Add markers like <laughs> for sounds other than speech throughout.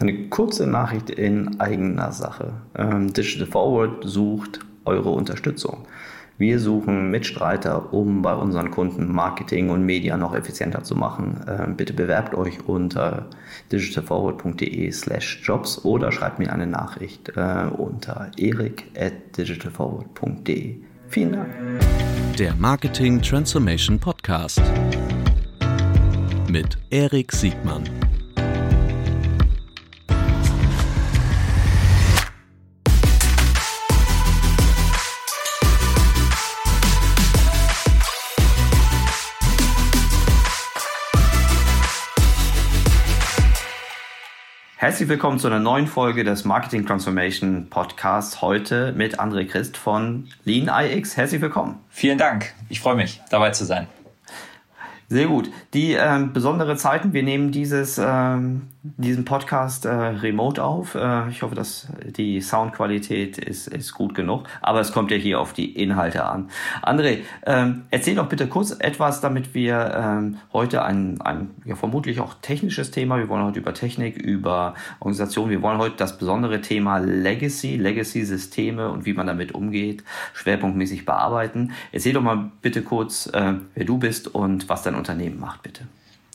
Eine kurze Nachricht in eigener Sache. Ähm, Digital Forward sucht eure Unterstützung. Wir suchen Mitstreiter, um bei unseren Kunden Marketing und Media noch effizienter zu machen. Ähm, bitte bewerbt euch unter digitalforward.de slash jobs oder schreibt mir eine Nachricht äh, unter erik at digitalforward.de. Vielen Dank. Der Marketing Transformation Podcast mit Erik Siegmann. Herzlich willkommen zu einer neuen Folge des Marketing Transformation Podcasts. Heute mit André Christ von Lean IX. Herzlich willkommen. Vielen Dank. Ich freue mich, dabei zu sein. Sehr gut. Die ähm, besondere Zeiten, wir nehmen dieses, ähm, diesen Podcast äh, remote auf. Äh, ich hoffe, dass die Soundqualität ist, ist gut genug, aber es kommt ja hier auf die Inhalte an. André, ähm, erzähl doch bitte kurz etwas, damit wir ähm, heute ein, ein ja, vermutlich auch technisches Thema, wir wollen heute über Technik, über Organisation, wir wollen heute das besondere Thema Legacy, Legacy-Systeme und wie man damit umgeht, schwerpunktmäßig bearbeiten. Erzähl doch mal bitte kurz, äh, wer du bist und was dein dein Unternehmen macht, bitte.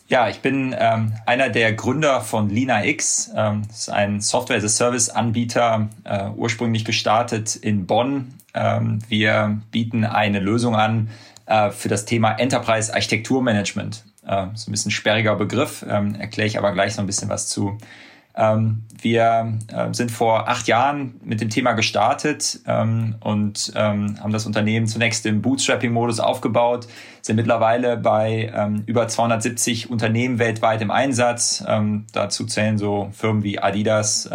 Ja, ich bin ähm, einer der Gründer von Lina X. Ähm, ist ein Software-as-a-Service-Anbieter, äh, ursprünglich gestartet in Bonn. Ähm, wir bieten eine Lösung an äh, für das Thema Enterprise Architekturmanagement. Äh, ist ein bisschen sperriger Begriff, ähm, erkläre ich aber gleich so ein bisschen was zu. Ähm, wir äh, sind vor acht Jahren mit dem Thema gestartet ähm, und ähm, haben das Unternehmen zunächst im Bootstrapping-Modus aufgebaut, sind mittlerweile bei über 270 Unternehmen weltweit im Einsatz. Dazu zählen so Firmen wie Adidas,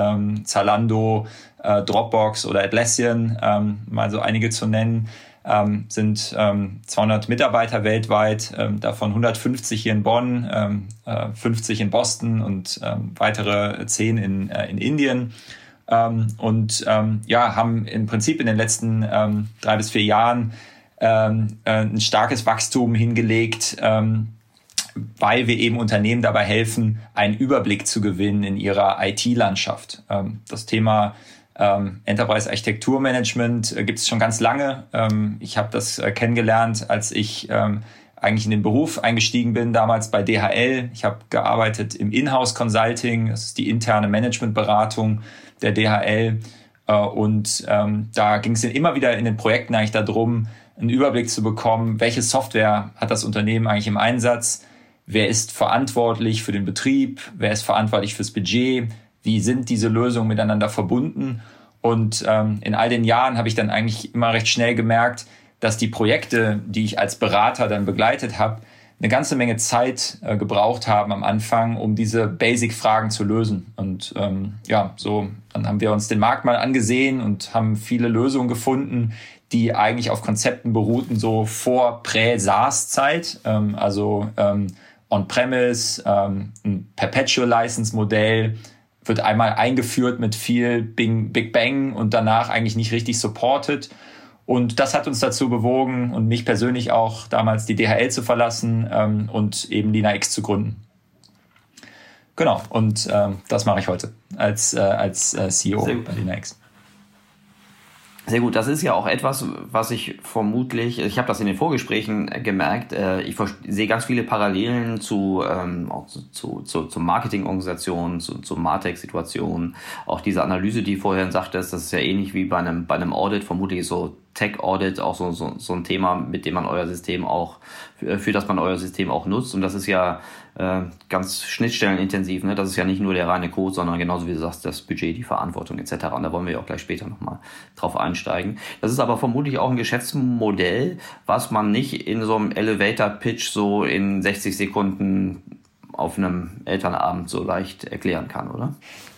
Zalando, äh, Dropbox oder Atlassian, mal so einige zu nennen ähm, sind ähm, 200 Mitarbeiter weltweit, ähm, davon 150 hier in Bonn, ähm, äh, 50 in Boston und ähm, weitere 10 in, äh, in Indien. Ähm, und ähm, ja, haben im Prinzip in den letzten ähm, drei bis vier Jahren ähm, äh, ein starkes Wachstum hingelegt, ähm, weil wir eben Unternehmen dabei helfen, einen Überblick zu gewinnen in ihrer IT-Landschaft. Ähm, das Thema ähm, Enterprise Architekturmanagement äh, gibt es schon ganz lange. Ähm, ich habe das äh, kennengelernt, als ich ähm, eigentlich in den Beruf eingestiegen bin, damals bei DHL. Ich habe gearbeitet im Inhouse Consulting, das ist die interne Managementberatung der DHL. Äh, und ähm, da ging es immer wieder in den Projekten eigentlich darum, einen Überblick zu bekommen, welche Software hat das Unternehmen eigentlich im Einsatz, wer ist verantwortlich für den Betrieb, wer ist verantwortlich fürs Budget, wie sind diese Lösungen miteinander verbunden. Und ähm, in all den Jahren habe ich dann eigentlich immer recht schnell gemerkt, dass die Projekte, die ich als Berater dann begleitet habe, eine ganze Menge Zeit äh, gebraucht haben am Anfang, um diese Basic-Fragen zu lösen. Und ähm, ja, so dann haben wir uns den Markt mal angesehen und haben viele Lösungen gefunden, die eigentlich auf Konzepten beruhten, so vor Prä-SaaS-Zeit, ähm, also ähm, On-Premise, ähm, ein Perpetual-License-Modell, wird einmal eingeführt mit viel Big Bang und danach eigentlich nicht richtig supported. Und das hat uns dazu bewogen und mich persönlich auch damals die DHL zu verlassen ähm, und eben Lina X zu gründen. Genau, und ähm, das mache ich heute als, äh, als äh, CEO bei Lina X. Sehr gut, das ist ja auch etwas, was ich vermutlich, ich habe das in den Vorgesprächen gemerkt, äh, ich sehe ganz viele Parallelen zu, ähm, auch zu, zu, zu, zu Marketingorganisationen, zu, zu Martech-Situationen, auch diese Analyse, die vorher sagte, das ist ja ähnlich wie bei einem, bei einem Audit, vermutlich so Tech-Audit auch so, so, so ein Thema, mit dem man euer System auch, für, für das man euer System auch nutzt. Und das ist ja äh, ganz schnittstellenintensiv. Ne? Das ist ja nicht nur der reine Code, sondern genauso wie du sagst, das Budget, die Verantwortung etc. Und da wollen wir ja auch gleich später nochmal drauf einsteigen. Das ist aber vermutlich auch ein Geschäftsmodell, was man nicht in so einem Elevator-Pitch so in 60 Sekunden auf einem Elternabend so leicht erklären kann, oder?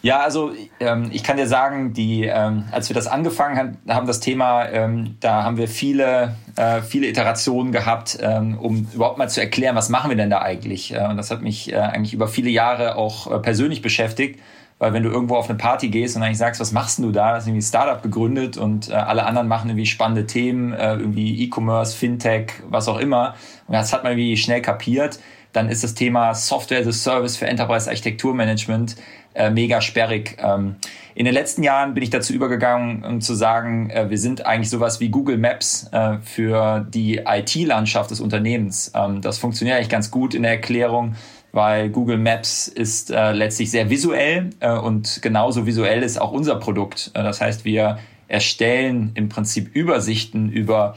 Ja, also ähm, ich kann dir sagen, die, ähm, als wir das angefangen haben, das Thema, ähm, da haben wir viele, äh, viele Iterationen gehabt, ähm, um überhaupt mal zu erklären, was machen wir denn da eigentlich? Äh, und das hat mich äh, eigentlich über viele Jahre auch äh, persönlich beschäftigt. Weil wenn du irgendwo auf eine Party gehst und eigentlich sagst, was machst du da? Das ist irgendwie ein Startup gegründet und äh, alle anderen machen irgendwie spannende Themen, äh, irgendwie E-Commerce, Fintech, was auch immer. Und das hat man irgendwie schnell kapiert dann ist das Thema Software as a Service für Enterprise Architekturmanagement äh, mega sperrig. Ähm, in den letzten Jahren bin ich dazu übergegangen, um zu sagen, äh, wir sind eigentlich sowas wie Google Maps äh, für die IT-Landschaft des Unternehmens. Ähm, das funktioniert eigentlich ganz gut in der Erklärung, weil Google Maps ist äh, letztlich sehr visuell äh, und genauso visuell ist auch unser Produkt. Äh, das heißt, wir erstellen im Prinzip Übersichten über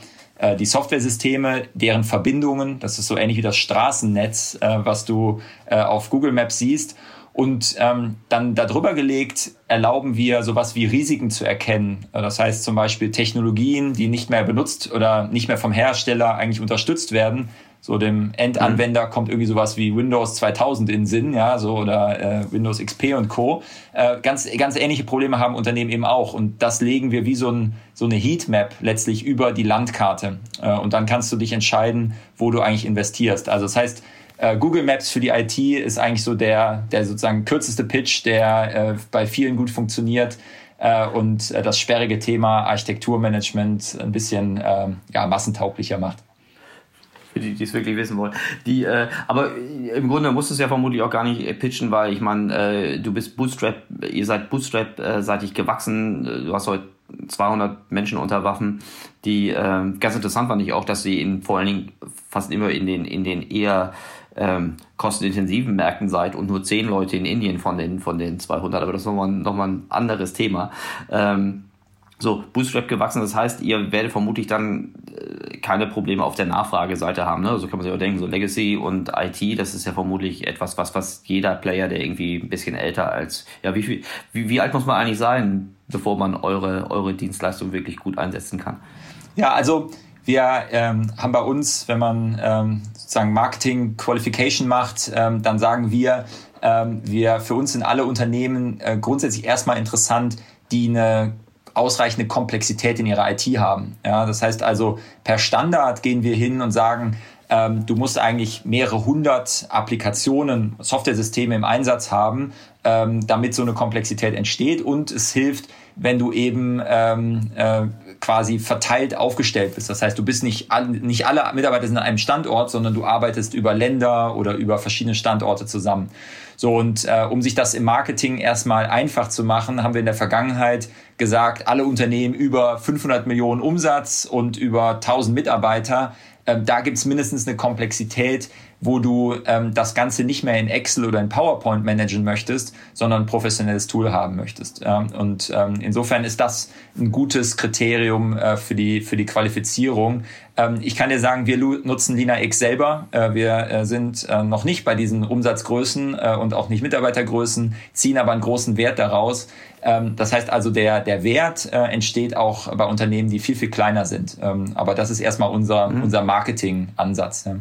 die Softwaresysteme, deren Verbindungen, das ist so ähnlich wie das Straßennetz, was du auf Google Maps siehst und ähm, dann darüber gelegt erlauben wir sowas wie Risiken zu erkennen. Das heißt zum Beispiel Technologien, die nicht mehr benutzt oder nicht mehr vom Hersteller eigentlich unterstützt werden. So dem Endanwender mhm. kommt irgendwie sowas wie Windows 2000 in den Sinn, ja, so oder äh, Windows XP und Co. Äh, ganz ganz ähnliche Probleme haben Unternehmen eben auch und das legen wir wie so, ein, so eine Heatmap letztlich über die Landkarte äh, und dann kannst du dich entscheiden, wo du eigentlich investierst. Also das heißt äh, Google Maps für die IT ist eigentlich so der, der sozusagen kürzeste Pitch, der äh, bei vielen gut funktioniert äh, und äh, das sperrige Thema Architekturmanagement ein bisschen äh, ja, massentauglicher macht für die, die es wirklich wissen wollen. Die, äh, aber im Grunde musst du es ja vermutlich auch gar nicht pitchen, weil ich meine, äh, du bist Bootstrap, ihr seid Bootstrap-seitig gewachsen, du hast heute 200 Menschen unter Waffen, die äh, ganz interessant fand ich auch, dass sie in, vor allen Dingen fast immer in den, in den eher ähm, kostenintensiven Märkten seid und nur zehn Leute in Indien von den, von den 200, aber das ist nochmal, nochmal ein anderes Thema. Ähm, so, Bootstrap gewachsen, das heißt, ihr werdet vermutlich dann äh, keine Probleme auf der Nachfrageseite haben. Ne? So kann man sich auch denken, so Legacy und IT, das ist ja vermutlich etwas, was, was jeder Player, der irgendwie ein bisschen älter als, ja, wie viel, wie, wie alt muss man eigentlich sein, bevor man eure, eure Dienstleistung wirklich gut einsetzen kann? Ja, also wir ähm, haben bei uns, wenn man ähm, sozusagen Marketing Qualification macht, ähm, dann sagen wir, ähm, wir für uns sind alle Unternehmen äh, grundsätzlich erstmal interessant, die eine ausreichende Komplexität in ihrer IT haben. Ja, das heißt also, per Standard gehen wir hin und sagen, ähm, du musst eigentlich mehrere hundert Applikationen, Softwaresysteme im Einsatz haben, ähm, damit so eine Komplexität entsteht. Und es hilft, wenn du eben ähm, äh, quasi verteilt aufgestellt bist. Das heißt, du bist nicht, nicht alle Mitarbeiter sind an einem Standort, sondern du arbeitest über Länder oder über verschiedene Standorte zusammen. So, und äh, um sich das im Marketing erstmal einfach zu machen, haben wir in der Vergangenheit gesagt, alle Unternehmen über 500 Millionen Umsatz und über 1000 Mitarbeiter, äh, da gibt es mindestens eine Komplexität, wo du ähm, das Ganze nicht mehr in Excel oder in PowerPoint managen möchtest, sondern ein professionelles Tool haben möchtest. Ähm, und ähm, insofern ist das ein gutes Kriterium äh, für, die, für die Qualifizierung. Ähm, ich kann dir sagen, wir nutzen Lina X selber. Äh, wir äh, sind äh, noch nicht bei diesen Umsatzgrößen äh, und auch nicht Mitarbeitergrößen, ziehen aber einen großen Wert daraus. Ähm, das heißt also, der, der Wert äh, entsteht auch bei Unternehmen, die viel, viel kleiner sind. Ähm, aber das ist erstmal unser, mhm. unser Marketing-Ansatz. Ja.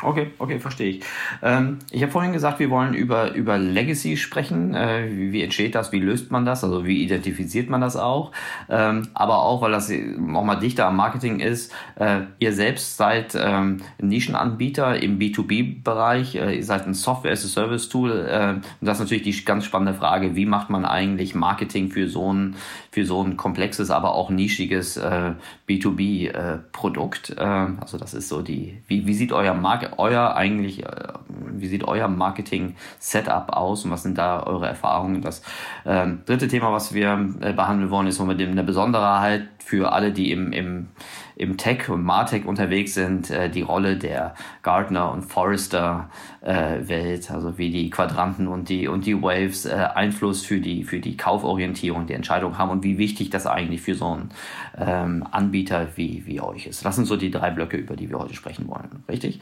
Okay, okay, verstehe ich. Ähm, ich habe vorhin gesagt, wir wollen über, über Legacy sprechen. Äh, wie, wie, entsteht das? Wie löst man das? Also wie identifiziert man das auch? Ähm, aber auch, weil das auch mal dichter am Marketing ist, äh, ihr selbst seid ähm, Nischenanbieter im B2B-Bereich. Äh, ihr seid ein Software-as-a-Service-Tool. Und das ist natürlich die ganz spannende Frage, wie macht man eigentlich Marketing für so ein, für so ein komplexes, aber auch nischiges äh, B2B-Produkt? Äh, also das ist so die, wie, wie sieht euer Marketing euer eigentlich, äh, wie sieht euer Marketing-Setup aus und was sind da eure Erfahrungen? Das ähm, dritte Thema, was wir äh, behandeln wollen, ist mit dem eine Besonderheit für alle, die im, im im Tech und Martech unterwegs sind, äh, die Rolle der Gartner und Forrester äh, Welt, also wie die Quadranten und die und die Waves äh, Einfluss für die für die Kauforientierung die Entscheidung haben und wie wichtig das eigentlich für so einen ähm, Anbieter wie wie euch ist. Das sind so die drei Blöcke, über die wir heute sprechen wollen, richtig?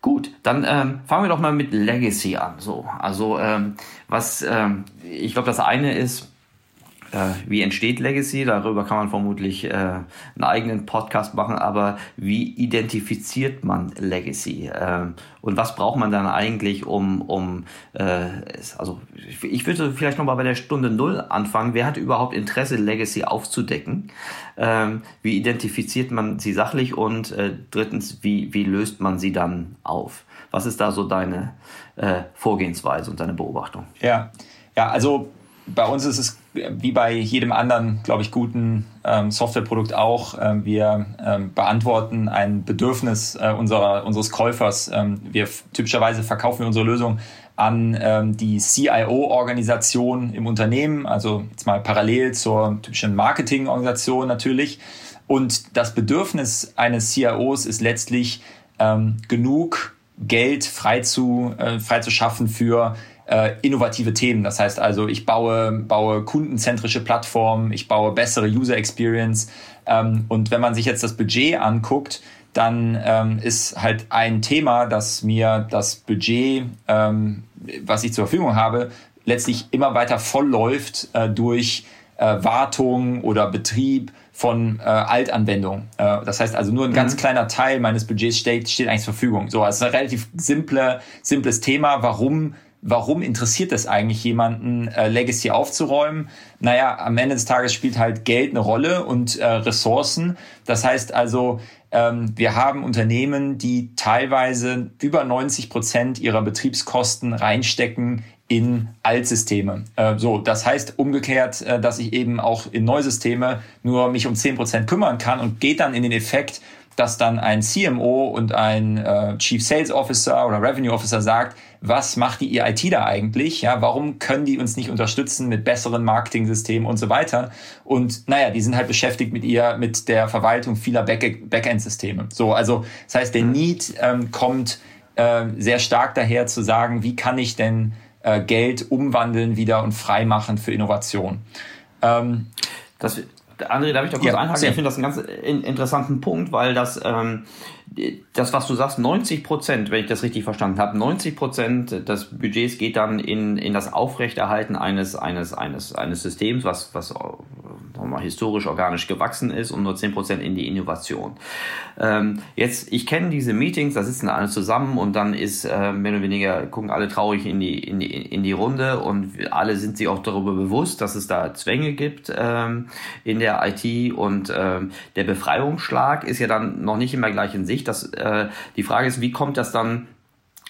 Gut, dann ähm, fangen wir doch mal mit Legacy an. So, also ähm, was ähm, ich glaube, das eine ist wie entsteht Legacy? Darüber kann man vermutlich äh, einen eigenen Podcast machen, aber wie identifiziert man Legacy? Äh, und was braucht man dann eigentlich, um, um äh, also ich würde vielleicht nochmal bei der Stunde Null anfangen. Wer hat überhaupt Interesse, Legacy aufzudecken? Ähm, wie identifiziert man sie sachlich? Und äh, drittens, wie, wie löst man sie dann auf? Was ist da so deine äh, Vorgehensweise und deine Beobachtung? Ja, ja, also bei uns ist es wie bei jedem anderen, glaube ich, guten ähm, Softwareprodukt auch. Ähm, wir ähm, beantworten ein Bedürfnis äh, unserer, unseres Käufers. Ähm, wir typischerweise verkaufen wir unsere Lösung an ähm, die CIO-Organisation im Unternehmen, also jetzt mal parallel zur typischen Marketing-Organisation natürlich. Und das Bedürfnis eines CIOs ist letztlich ähm, genug Geld frei zu, äh, frei zu schaffen für äh, innovative Themen. Das heißt also, ich baue, baue kundenzentrische Plattformen, ich baue bessere User Experience. Ähm, und wenn man sich jetzt das Budget anguckt, dann ähm, ist halt ein Thema, dass mir das Budget, ähm, was ich zur Verfügung habe, letztlich immer weiter vollläuft äh, durch äh, Wartung oder Betrieb von äh, Altanwendungen. Äh, das heißt also nur ein mhm. ganz kleiner Teil meines Budgets steht, steht eigentlich zur Verfügung. So, es ist ein relativ simple, simples Thema. Warum warum interessiert es eigentlich jemanden, äh, Legacy aufzuräumen? Naja, am Ende des Tages spielt halt Geld eine Rolle und äh, Ressourcen. Das heißt also, ähm, wir haben Unternehmen, die teilweise über 90 Prozent ihrer Betriebskosten reinstecken in Altsysteme. Äh, so, das heißt umgekehrt, äh, dass ich eben auch in Neusysteme nur mich um 10 Prozent kümmern kann und geht dann in den Effekt, dass dann ein CMO und ein äh, Chief Sales Officer oder Revenue Officer sagt, was macht die IT da eigentlich? Ja, warum können die uns nicht unterstützen mit besseren Marketing-Systemen und so weiter? Und naja, die sind halt beschäftigt mit ihr, mit der Verwaltung vieler Back Backend-Systeme. So, also das heißt, der mhm. Need ähm, kommt äh, sehr stark daher zu sagen, wie kann ich denn äh, Geld umwandeln wieder und freimachen für Innovation? Ähm, das, André, darf ich da kurz ja, einhaken? Ich finde das einen ganz interessanten Punkt, weil das, ähm, das, was du sagst, 90 Prozent, wenn ich das richtig verstanden habe, 90 Prozent des Budgets geht dann in, in das Aufrechterhalten eines, eines, eines, eines Systems, was, was mal, historisch organisch gewachsen ist und nur 10 Prozent in die Innovation. Ähm, jetzt, ich kenne diese Meetings, da sitzen alle zusammen und dann ist äh, mehr oder weniger, gucken alle traurig in die, in die, in die Runde und alle sind sich auch darüber bewusst, dass es da Zwänge gibt ähm, in der IT und ähm, der Befreiungsschlag ist ja dann noch nicht immer gleich in Sicht. Das, äh, die Frage ist, wie kommt das dann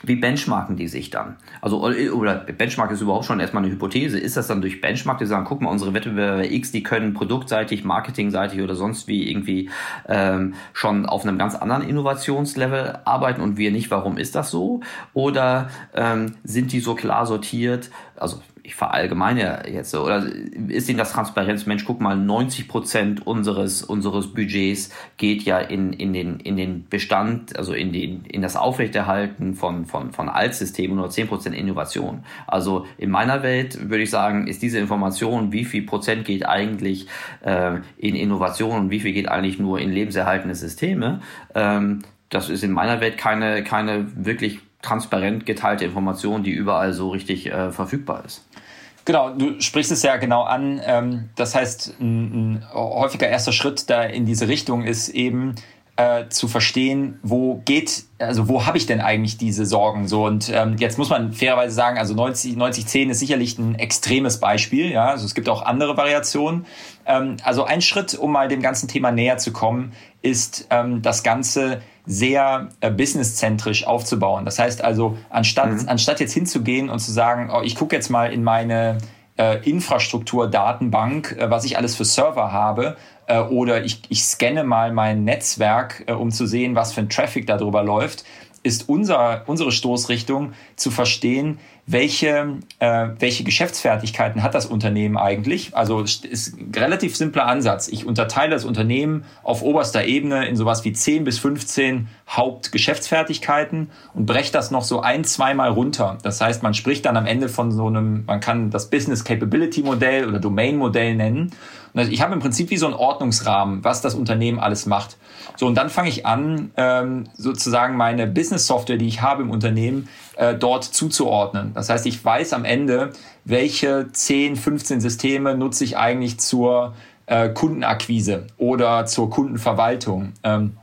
wie benchmarken die sich dann? Also, oder Benchmark ist überhaupt schon erstmal eine Hypothese. Ist das dann durch Benchmark, die sagen, guck mal, unsere Wettbewerber X, die können produktseitig, marketingseitig oder sonst wie irgendwie ähm, schon auf einem ganz anderen Innovationslevel arbeiten und wir nicht? Warum ist das so? Oder ähm, sind die so klar sortiert? Also, ich verallgemeine jetzt so, oder ist Ihnen das Transparenz, Mensch, guck mal, 90 Prozent unseres, unseres Budgets geht ja in, in, den, in den Bestand, also in, den, in das Aufrechterhalten von, von, von Altsystemen, nur 10 Prozent Innovation. Also in meiner Welt würde ich sagen, ist diese Information, wie viel Prozent geht eigentlich äh, in Innovation und wie viel geht eigentlich nur in lebenserhaltende Systeme, ähm, das ist in meiner Welt keine, keine wirklich transparent geteilte Information, die überall so richtig äh, verfügbar ist. Genau, du sprichst es ja genau an. Ähm, das heißt, ein, ein häufiger erster Schritt da in diese Richtung ist eben äh, zu verstehen, wo geht, also wo habe ich denn eigentlich diese Sorgen so und ähm, jetzt muss man fairerweise sagen, also 90 90 10 ist sicherlich ein extremes Beispiel, ja, also es gibt auch andere Variationen. Ähm, also ein Schritt, um mal dem ganzen Thema näher zu kommen, ist ähm, das Ganze sehr äh, businesszentrisch aufzubauen. Das heißt also, anstatt, mhm. anstatt jetzt hinzugehen und zu sagen, oh, ich gucke jetzt mal in meine äh, Infrastruktur-Datenbank, äh, was ich alles für Server habe, äh, oder ich, ich scanne mal mein Netzwerk, äh, um zu sehen, was für ein Traffic darüber läuft, ist unser, unsere Stoßrichtung zu verstehen, welche, äh, welche Geschäftsfertigkeiten hat das Unternehmen eigentlich? Also ist ein relativ simpler Ansatz. Ich unterteile das Unternehmen auf oberster Ebene in sowas wie 10 bis 15 Hauptgeschäftsfertigkeiten und breche das noch so ein, zweimal runter. Das heißt, man spricht dann am Ende von so einem, man kann das Business Capability Modell oder Domain Modell nennen. Und ich habe im Prinzip wie so einen Ordnungsrahmen, was das Unternehmen alles macht. So, und dann fange ich an, ähm, sozusagen meine Business-Software, die ich habe im Unternehmen, äh, dort zuzuordnen. Das heißt, ich weiß am Ende, welche 10, 15 Systeme nutze ich eigentlich zur äh, Kundenakquise oder zur Kundenverwaltung. Ähm,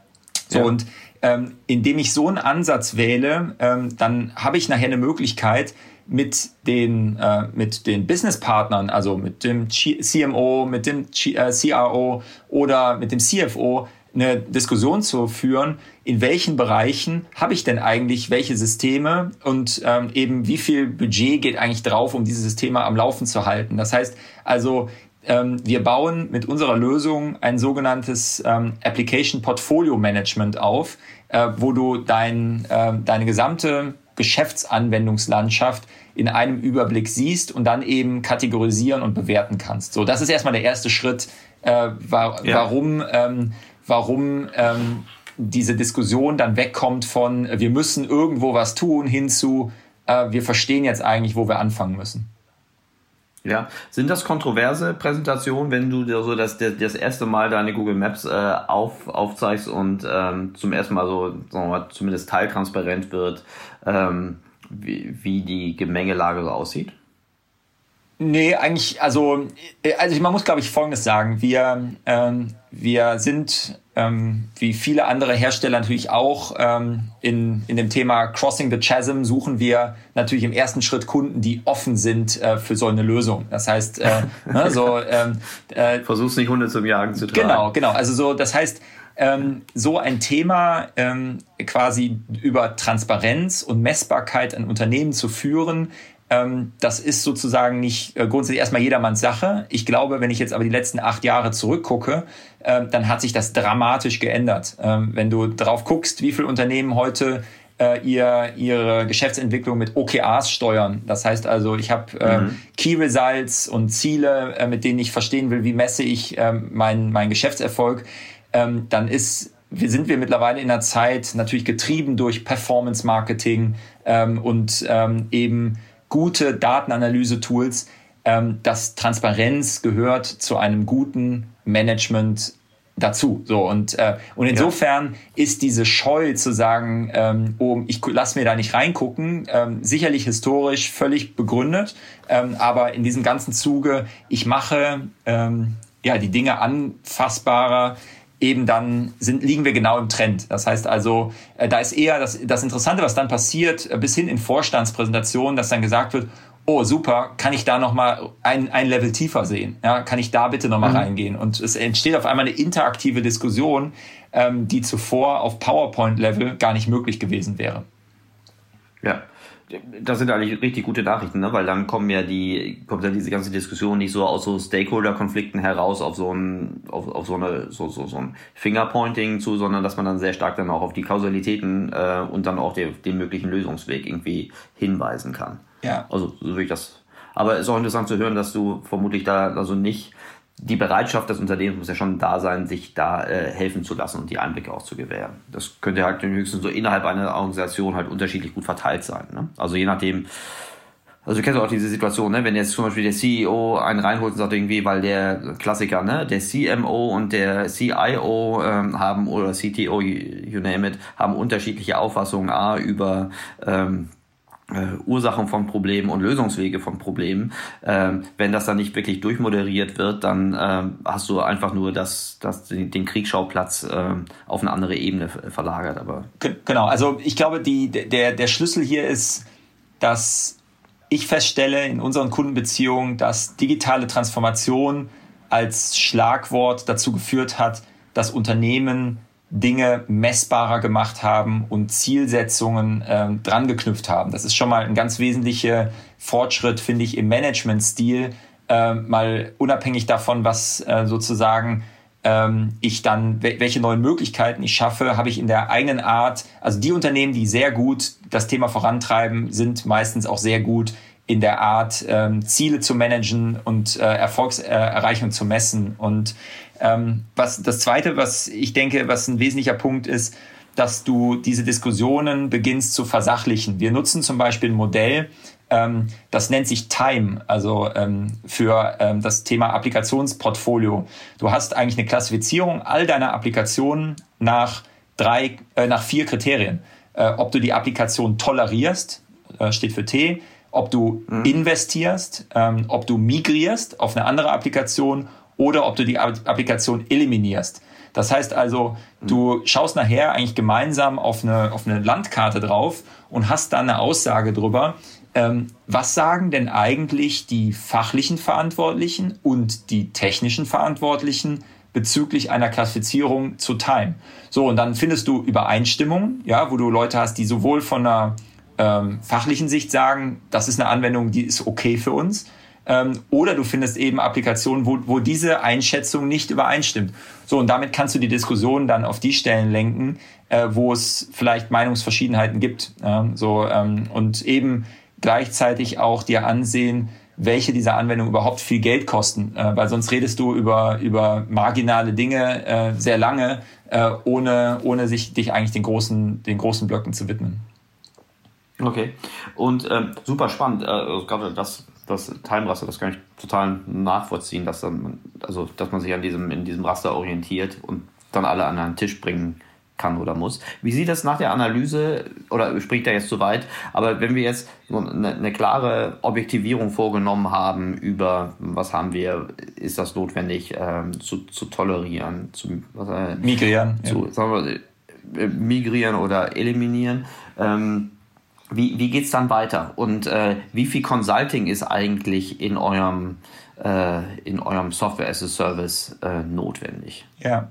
so, ja. und ähm, indem ich so einen Ansatz wähle, ähm, dann habe ich nachher eine Möglichkeit, mit den, äh, mit den Businesspartnern, also mit dem CMO, mit dem CRO oder mit dem CFO, eine Diskussion zu führen, in welchen Bereichen habe ich denn eigentlich welche Systeme und ähm, eben wie viel Budget geht eigentlich drauf, um diese Systeme am Laufen zu halten. Das heißt also, ähm, wir bauen mit unserer Lösung ein sogenanntes ähm, Application Portfolio Management auf, äh, wo du dein, äh, deine gesamte Geschäftsanwendungslandschaft in einem Überblick siehst und dann eben kategorisieren und bewerten kannst. So, das ist erstmal der erste Schritt, äh, wa ja. warum, ähm, warum ähm, diese Diskussion dann wegkommt von wir müssen irgendwo was tun hin zu äh, wir verstehen jetzt eigentlich, wo wir anfangen müssen. Ja, sind das kontroverse Präsentationen, wenn du so das, das erste Mal deine Google Maps äh, auf, aufzeigst und ähm, zum ersten Mal so, sagen wir mal, zumindest teiltransparent wird, ähm, wie, wie die Gemengelage so aussieht? Nee, eigentlich, also, äh, also man muss, glaube ich, Folgendes sagen. Wir, ähm, wir sind, ähm, wie viele andere Hersteller natürlich auch, ähm, in, in dem Thema Crossing the Chasm suchen wir natürlich im ersten Schritt Kunden, die offen sind äh, für so eine Lösung. Das heißt, äh, <laughs> ne, so... Ähm, äh, Versuch's nicht Hunde zum Jagen zu tragen. Genau, genau. Also so, das heißt, ähm, so ein Thema ähm, quasi über Transparenz und Messbarkeit an Unternehmen zu führen, das ist sozusagen nicht äh, grundsätzlich erstmal jedermanns Sache. Ich glaube, wenn ich jetzt aber die letzten acht Jahre zurückgucke, äh, dann hat sich das dramatisch geändert. Ähm, wenn du drauf guckst, wie viele Unternehmen heute äh, ihr, ihre Geschäftsentwicklung mit OKRs steuern. Das heißt also, ich habe äh, mhm. Key Results und Ziele, äh, mit denen ich verstehen will, wie messe ich äh, meinen mein Geschäftserfolg. Ähm, dann ist sind wir mittlerweile in einer Zeit natürlich getrieben durch Performance Marketing ähm, und ähm, eben gute Datenanalyse-Tools, ähm, dass Transparenz gehört zu einem guten Management dazu. So und äh, und insofern ja. ist diese Scheu zu sagen, ähm, oh, ich lass mir da nicht reingucken, ähm, sicherlich historisch völlig begründet, ähm, aber in diesem ganzen Zuge, ich mache ähm, ja die Dinge anfassbarer eben dann sind, liegen wir genau im Trend. Das heißt also, äh, da ist eher das, das Interessante, was dann passiert, äh, bis hin in Vorstandspräsentationen, dass dann gesagt wird, oh super, kann ich da nochmal ein, ein Level tiefer sehen? Ja, kann ich da bitte nochmal mhm. reingehen? Und es entsteht auf einmal eine interaktive Diskussion, ähm, die zuvor auf PowerPoint-Level gar nicht möglich gewesen wäre. Ja, das sind eigentlich richtig gute Nachrichten, ne? weil dann kommen ja die, kommt ja diese ganze Diskussion nicht so aus so Stakeholder-Konflikten heraus auf so ein, auf, auf so eine, so, so, so ein Fingerpointing zu, sondern dass man dann sehr stark dann auch auf die Kausalitäten äh, und dann auch den, den möglichen Lösungsweg irgendwie hinweisen kann. Ja. Also so würde ich das. Aber es ist auch interessant zu hören, dass du vermutlich da also nicht die Bereitschaft des Unternehmens muss ja schon da sein, sich da äh, helfen zu lassen und die Einblicke auch zu gewähren. Das könnte halt höchstens so innerhalb einer Organisation halt unterschiedlich gut verteilt sein. Ne? Also je nachdem, also du kennst auch diese Situation, ne? wenn jetzt zum Beispiel der CEO einen reinholt und sagt irgendwie, weil der Klassiker, ne, der CMO und der CIO ähm, haben oder CTO, you name it, haben unterschiedliche Auffassungen A über ähm, äh, Ursachen von Problemen und Lösungswege von Problemen. Ähm, wenn das dann nicht wirklich durchmoderiert wird, dann ähm, hast du einfach nur das, das, den Kriegsschauplatz ähm, auf eine andere Ebene verlagert. Aber genau, also ich glaube, die, der, der Schlüssel hier ist, dass ich feststelle in unseren Kundenbeziehungen, dass digitale Transformation als Schlagwort dazu geführt hat, dass Unternehmen Dinge messbarer gemacht haben und Zielsetzungen äh, dran geknüpft haben. Das ist schon mal ein ganz wesentlicher Fortschritt, finde ich, im Managementstil, äh, mal unabhängig davon, was äh, sozusagen ähm, ich dann, welche neuen Möglichkeiten ich schaffe, habe ich in der eigenen Art, also die Unternehmen, die sehr gut das Thema vorantreiben, sind meistens auch sehr gut in der Art, ähm, Ziele zu managen und äh, Erfolgserreichung zu messen. Und ähm, was das Zweite, was ich denke, was ein wesentlicher Punkt ist, dass du diese Diskussionen beginnst zu versachlichen. Wir nutzen zum Beispiel ein Modell, ähm, das nennt sich Time, also ähm, für ähm, das Thema Applikationsportfolio. Du hast eigentlich eine Klassifizierung all deiner Applikationen nach drei, äh, nach vier Kriterien. Äh, ob du die Applikation tolerierst, äh, steht für T, ob du mhm. investierst, ähm, ob du migrierst auf eine andere Applikation oder ob du die Applikation eliminierst. Das heißt also, du schaust nachher eigentlich gemeinsam auf eine, auf eine Landkarte drauf und hast dann eine Aussage drüber, ähm, was sagen denn eigentlich die fachlichen Verantwortlichen und die technischen Verantwortlichen bezüglich einer Klassifizierung zu Time. So, und dann findest du Übereinstimmungen, ja, wo du Leute hast, die sowohl von einer ähm, fachlichen Sicht sagen, das ist eine Anwendung, die ist okay für uns, ähm, oder du findest eben Applikationen, wo, wo diese Einschätzung nicht übereinstimmt. So, und damit kannst du die Diskussion dann auf die Stellen lenken, äh, wo es vielleicht Meinungsverschiedenheiten gibt. Ja, so, ähm, und eben gleichzeitig auch dir ansehen, welche dieser Anwendungen überhaupt viel Geld kosten, äh, weil sonst redest du über, über marginale Dinge äh, sehr lange, äh, ohne, ohne sich dich eigentlich den großen, den großen Blöcken zu widmen. Okay. Und ähm, super spannend. Äh, also gerade das, das Timeraster, das kann ich total nachvollziehen, dass, dann, also, dass man sich an diesem, in diesem Raster orientiert und dann alle an einen Tisch bringen kann oder muss. Wie sieht das nach der Analyse, oder springt er jetzt zu weit, aber wenn wir jetzt eine, eine, klare Objektivierung vorgenommen haben über, was haben wir, ist das notwendig ähm, zu, zu tolerieren, zu was, äh, migrieren, zu, ja. wir, äh, migrieren oder eliminieren, ähm, wie, wie geht es dann weiter? Und äh, wie viel Consulting ist eigentlich in eurem, äh, in eurem Software as a Service äh, notwendig? Ja,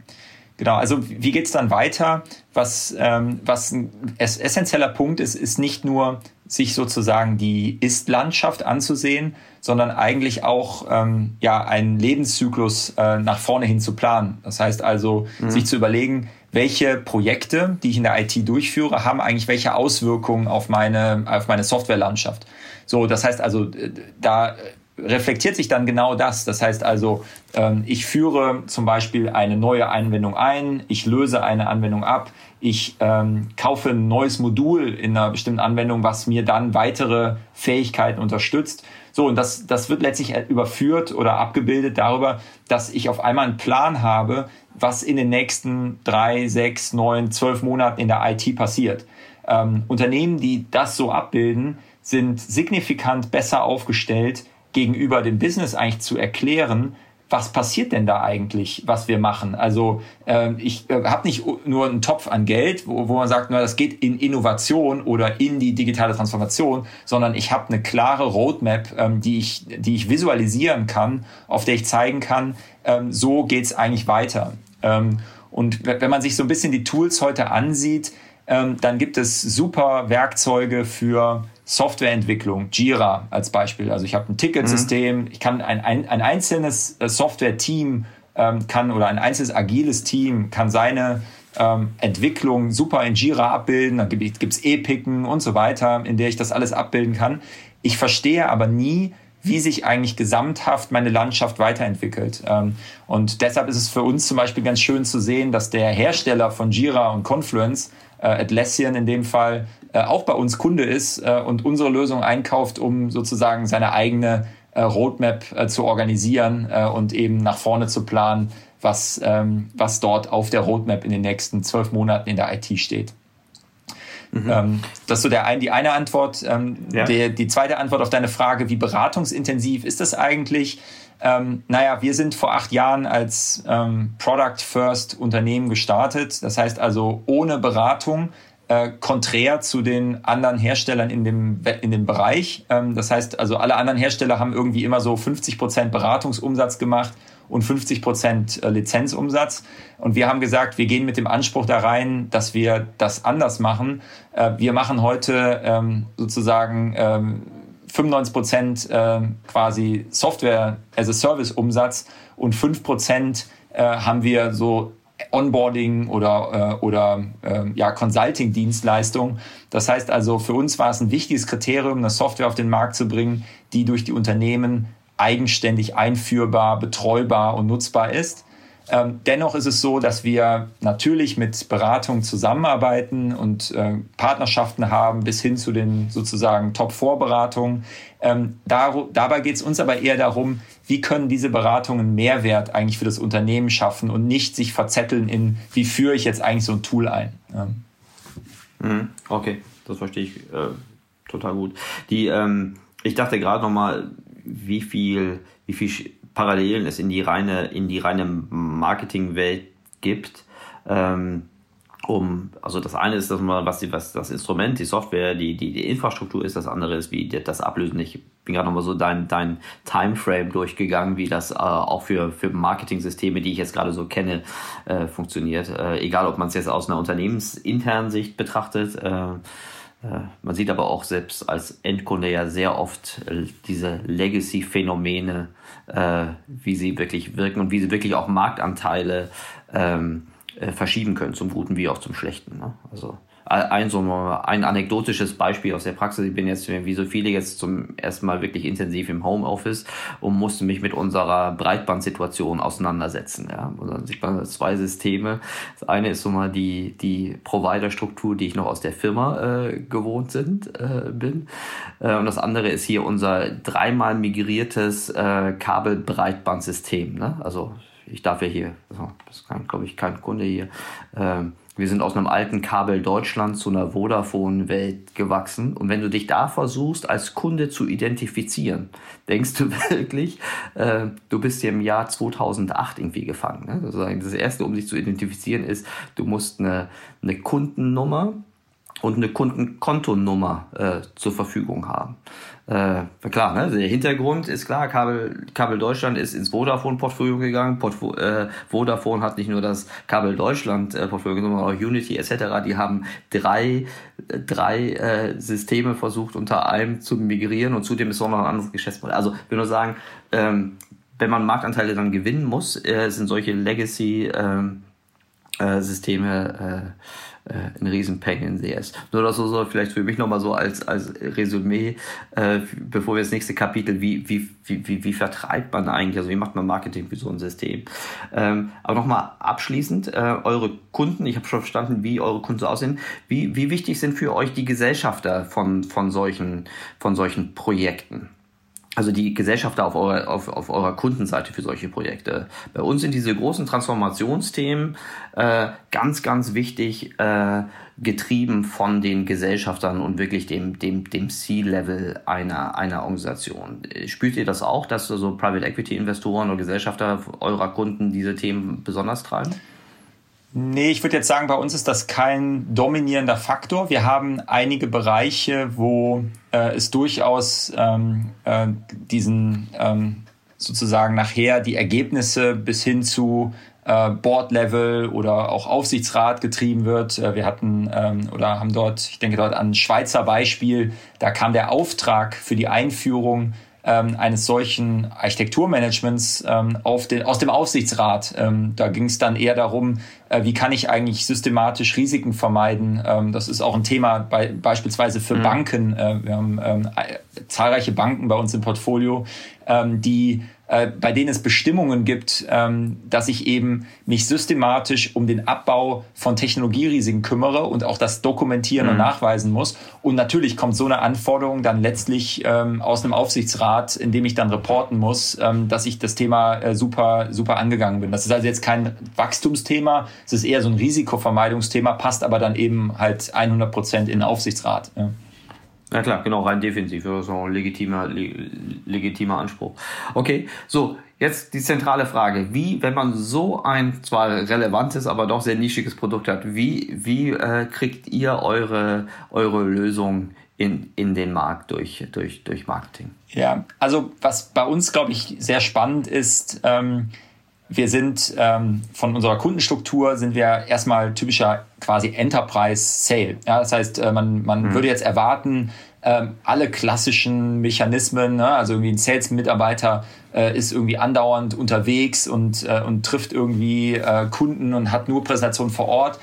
genau. Also wie geht es dann weiter? Was, ähm, was ein essentieller Punkt ist, ist nicht nur sich sozusagen die Ist-Landschaft anzusehen, sondern eigentlich auch ähm, ja, einen Lebenszyklus äh, nach vorne hin zu planen. Das heißt also, mhm. sich zu überlegen, welche Projekte, die ich in der IT durchführe, haben eigentlich welche Auswirkungen auf meine, auf meine Softwarelandschaft. So, das heißt also, äh, da reflektiert sich dann genau das. Das heißt also, ähm, ich führe zum Beispiel eine neue Anwendung ein, ich löse eine Anwendung ab, ich ähm, kaufe ein neues Modul in einer bestimmten Anwendung, was mir dann weitere Fähigkeiten unterstützt. So, und das, das wird letztlich überführt oder abgebildet darüber, dass ich auf einmal einen Plan habe, was in den nächsten drei, sechs, neun, zwölf Monaten in der IT passiert. Ähm, Unternehmen, die das so abbilden, sind signifikant besser aufgestellt, gegenüber dem Business eigentlich zu erklären, was passiert denn da eigentlich, was wir machen? Also äh, ich äh, habe nicht nur einen Topf an Geld, wo, wo man sagt, na, das geht in Innovation oder in die digitale Transformation, sondern ich habe eine klare Roadmap, ähm, die, ich, die ich visualisieren kann, auf der ich zeigen kann, ähm, so geht's eigentlich weiter. Ähm, und wenn man sich so ein bisschen die Tools heute ansieht, ähm, dann gibt es super Werkzeuge für Softwareentwicklung, Jira als Beispiel. Also ich habe ein Ticketsystem, mhm. ich kann ein, ein, ein einzelnes äh, Software-Team ähm, kann oder ein einzelnes agiles Team kann seine ähm, Entwicklung super in Jira abbilden. Dann gibt es Epiken und so weiter, in der ich das alles abbilden kann. Ich verstehe aber nie, wie sich eigentlich gesamthaft meine Landschaft weiterentwickelt. Ähm, und deshalb ist es für uns zum Beispiel ganz schön zu sehen, dass der Hersteller von Jira und Confluence, äh, Atlassian in dem Fall, äh, auch bei uns Kunde ist äh, und unsere Lösung einkauft, um sozusagen seine eigene Roadmap zu organisieren und eben nach vorne zu planen, was, ähm, was dort auf der Roadmap in den nächsten zwölf Monaten in der IT steht. Mhm. Ähm, das ist so der ein, die eine Antwort. Ähm, ja. der, die zweite Antwort auf deine Frage, wie beratungsintensiv ist das eigentlich? Ähm, naja, wir sind vor acht Jahren als ähm, Product First Unternehmen gestartet. Das heißt also ohne Beratung äh, konträr zu den anderen Herstellern in dem, in dem Bereich. Ähm, das heißt, also alle anderen Hersteller haben irgendwie immer so 50 Prozent Beratungsumsatz gemacht und 50 Prozent äh, Lizenzumsatz. Und wir haben gesagt, wir gehen mit dem Anspruch da rein, dass wir das anders machen. Äh, wir machen heute ähm, sozusagen ähm, 95 Prozent äh, quasi Software as a Service Umsatz und 5 Prozent haben wir so Onboarding oder, oder äh, ja, Consulting-Dienstleistung. Das heißt also, für uns war es ein wichtiges Kriterium, eine Software auf den Markt zu bringen, die durch die Unternehmen eigenständig einführbar, betreubar und nutzbar ist. Ähm, dennoch ist es so, dass wir natürlich mit Beratungen zusammenarbeiten und äh, Partnerschaften haben bis hin zu den sozusagen Top-4-Beratungen. Ähm, dabei geht es uns aber eher darum, wie können diese Beratungen Mehrwert eigentlich für das Unternehmen schaffen und nicht sich verzetteln in, wie führe ich jetzt eigentlich so ein Tool ein. Mhm. Okay, das verstehe ich äh, total gut. Die, ähm, ich dachte gerade nochmal, wie viel, wie viel Parallelen es in die reine, in die reine Marketingwelt gibt. Ähm, um, also das eine ist, dass man, was, die, was das Instrument, die Software, die, die, die Infrastruktur ist, das andere ist, wie das Ablösen. Ich bin gerade nochmal so dein, dein Timeframe durchgegangen, wie das äh, auch für, für Marketing-Systeme, die ich jetzt gerade so kenne, äh, funktioniert. Äh, egal, ob man es jetzt aus einer unternehmensinternen Sicht betrachtet, äh, man sieht aber auch selbst als Endkunde ja sehr oft äh, diese Legacy-Phänomene, wie sie wirklich wirken und wie sie wirklich auch Marktanteile ähm, äh, verschieben können, zum Guten wie auch zum Schlechten. Ne? Also ein so ein anekdotisches Beispiel aus der Praxis. Ich bin jetzt wie so viele jetzt zum ersten Mal wirklich intensiv im Homeoffice und musste mich mit unserer Breitbandsituation auseinandersetzen. Ja. Und dann sieht zwei Systeme. Das eine ist so mal die, die Providerstruktur, die ich noch aus der Firma äh, gewohnt sind, äh, bin. Äh, und das andere ist hier unser dreimal migriertes äh, Kabelbreitbandsystem. Ne? Also ich darf ja hier, das ist glaube ich, kein Kunde hier. Ähm, wir sind aus einem alten Kabel Deutschland zu einer Vodafone-Welt gewachsen. Und wenn du dich da versuchst, als Kunde zu identifizieren, <laughs> denkst du wirklich, äh, du bist hier im Jahr 2008 irgendwie gefangen. Ne? Also das Erste, um sich zu identifizieren, ist, du musst eine, eine Kundennummer und eine Kundenkontonummer äh, zur Verfügung haben. Äh, klar, ne? der Hintergrund ist klar, Kabel, Kabel Deutschland ist ins Vodafone-Portfolio gegangen. Portfo äh, Vodafone hat nicht nur das Kabel Deutschland-Portfolio, sondern auch Unity etc. Die haben drei, drei äh, Systeme versucht unter einem zu migrieren und zudem ist auch noch ein anderes Geschäftsmodell. Also ich will nur sagen, ähm, wenn man Marktanteile dann gewinnen muss, äh, sind solche Legacy-Systeme äh, äh, ein Riesenpain in CS. Nur das so vielleicht für mich nochmal so als, als Resümee, äh, bevor wir das nächste Kapitel, wie, wie, wie, wie, wie vertreibt man eigentlich, also wie macht man Marketing für so ein System. Ähm, aber nochmal abschließend, äh, eure Kunden, ich habe schon verstanden, wie eure Kunden so aussehen, wie, wie wichtig sind für euch die Gesellschafter von, von, solchen, von solchen Projekten? Also die Gesellschafter auf eurer, auf, auf eurer Kundenseite für solche Projekte. Bei uns sind diese großen Transformationsthemen äh, ganz, ganz wichtig, äh, getrieben von den Gesellschaftern und wirklich dem, dem, dem C-Level einer, einer Organisation. Spürt ihr das auch, dass so Private Equity Investoren oder Gesellschafter eurer Kunden diese Themen besonders treiben? Nee, ich würde jetzt sagen, bei uns ist das kein dominierender Faktor. Wir haben einige Bereiche, wo äh, es durchaus ähm, äh, diesen ähm, sozusagen nachher die Ergebnisse bis hin zu äh, Board-Level oder auch Aufsichtsrat getrieben wird. Äh, wir hatten ähm, oder haben dort, ich denke dort an Schweizer Beispiel, da kam der Auftrag für die Einführung ähm, eines solchen Architekturmanagements ähm, auf den, aus dem Aufsichtsrat. Ähm, da ging es dann eher darum, äh, wie kann ich eigentlich systematisch Risiken vermeiden. Ähm, das ist auch ein Thema bei, beispielsweise für mhm. Banken. Äh, wir haben ähm, zahlreiche Banken bei uns im Portfolio, ähm, die äh, bei denen es Bestimmungen gibt, ähm, dass ich eben mich systematisch um den Abbau von Technologierisiken kümmere und auch das dokumentieren mhm. und nachweisen muss. Und natürlich kommt so eine Anforderung dann letztlich ähm, aus einem Aufsichtsrat, in dem ich dann reporten muss, ähm, dass ich das Thema äh, super, super angegangen bin. Das ist also jetzt kein Wachstumsthema, es ist eher so ein Risikovermeidungsthema, passt aber dann eben halt 100 Prozent in den Aufsichtsrat. Ja. Ja klar, genau, rein defensiv. Das ist ein legitimer, legitimer Anspruch. Okay, so, jetzt die zentrale Frage. Wie, wenn man so ein zwar relevantes, aber doch sehr nischiges Produkt hat, wie, wie äh, kriegt ihr eure, eure Lösung in, in den Markt durch, durch, durch Marketing? Ja, also was bei uns, glaube ich, sehr spannend ist, ähm, wir sind ähm, von unserer Kundenstruktur sind wir erstmal typischer quasi Enterprise Sale. Ja, das heißt, äh, man, man mhm. würde jetzt erwarten, ähm, alle klassischen Mechanismen, ne? also irgendwie ein Sales-Mitarbeiter äh, ist irgendwie andauernd unterwegs und, äh, und trifft irgendwie äh, Kunden und hat nur Präsentationen vor Ort.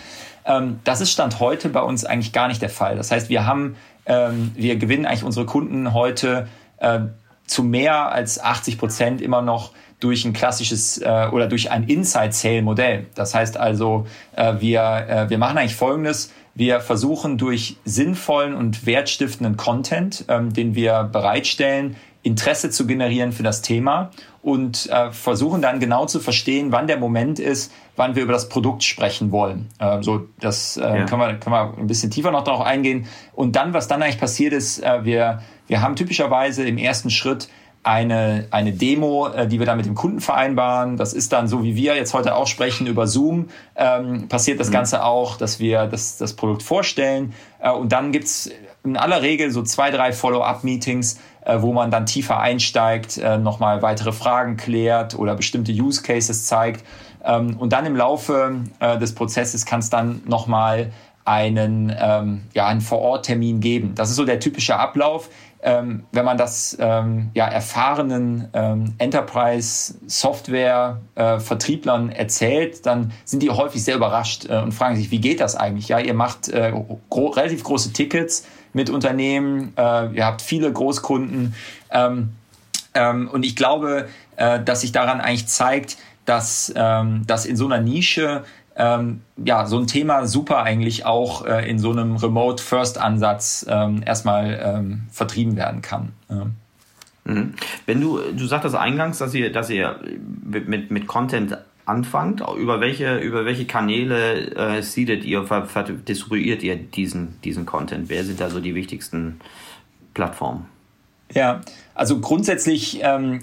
Ähm, das ist Stand heute bei uns eigentlich gar nicht der Fall. Das heißt, wir haben, ähm, wir gewinnen eigentlich unsere Kunden heute äh, zu mehr als 80 Prozent immer noch durch ein klassisches äh, oder durch ein Inside-Sale-Modell. Das heißt also, äh, wir, äh, wir machen eigentlich Folgendes. Wir versuchen durch sinnvollen und wertstiftenden Content, ähm, den wir bereitstellen, Interesse zu generieren für das Thema und äh, versuchen dann genau zu verstehen, wann der Moment ist, wann wir über das Produkt sprechen wollen. Äh, so, das äh, ja. können, wir, können wir ein bisschen tiefer noch darauf eingehen. Und dann, was dann eigentlich passiert ist, äh, wir, wir haben typischerweise im ersten Schritt eine, eine Demo, äh, die wir dann mit dem Kunden vereinbaren. Das ist dann so, wie wir jetzt heute auch sprechen über Zoom, ähm, passiert das mhm. Ganze auch, dass wir das, das Produkt vorstellen. Äh, und dann gibt's in aller Regel so zwei, drei Follow-up-Meetings, äh, wo man dann tiefer einsteigt, äh, nochmal weitere Fragen klärt oder bestimmte Use Cases zeigt. Ähm, und dann im Laufe äh, des Prozesses kann es dann nochmal einen, ähm, ja, einen Vor-Ort-Termin geben. Das ist so der typische Ablauf. Ähm, wenn man das ähm, ja, erfahrenen ähm, Enterprise-Software-Vertrieblern äh, erzählt, dann sind die häufig sehr überrascht äh, und fragen sich, wie geht das eigentlich? Ja, ihr macht äh, gro relativ große Tickets mit Unternehmen, äh, ihr habt viele Großkunden ähm, ähm, und ich glaube, äh, dass sich daran eigentlich zeigt, dass, ähm, dass in so einer Nische ähm, ja, so ein Thema super eigentlich auch äh, in so einem Remote-First-Ansatz ähm, erstmal ähm, vertrieben werden kann. Ja. Mhm. Wenn du, du sagtest eingangs, dass ihr, dass ihr mit, mit, mit Content anfangt, über welche, über welche Kanäle äh, seedet ihr, ver, ver, distribuiert ihr diesen, diesen Content? Wer sind da so die wichtigsten Plattformen? Ja, also grundsätzlich ähm,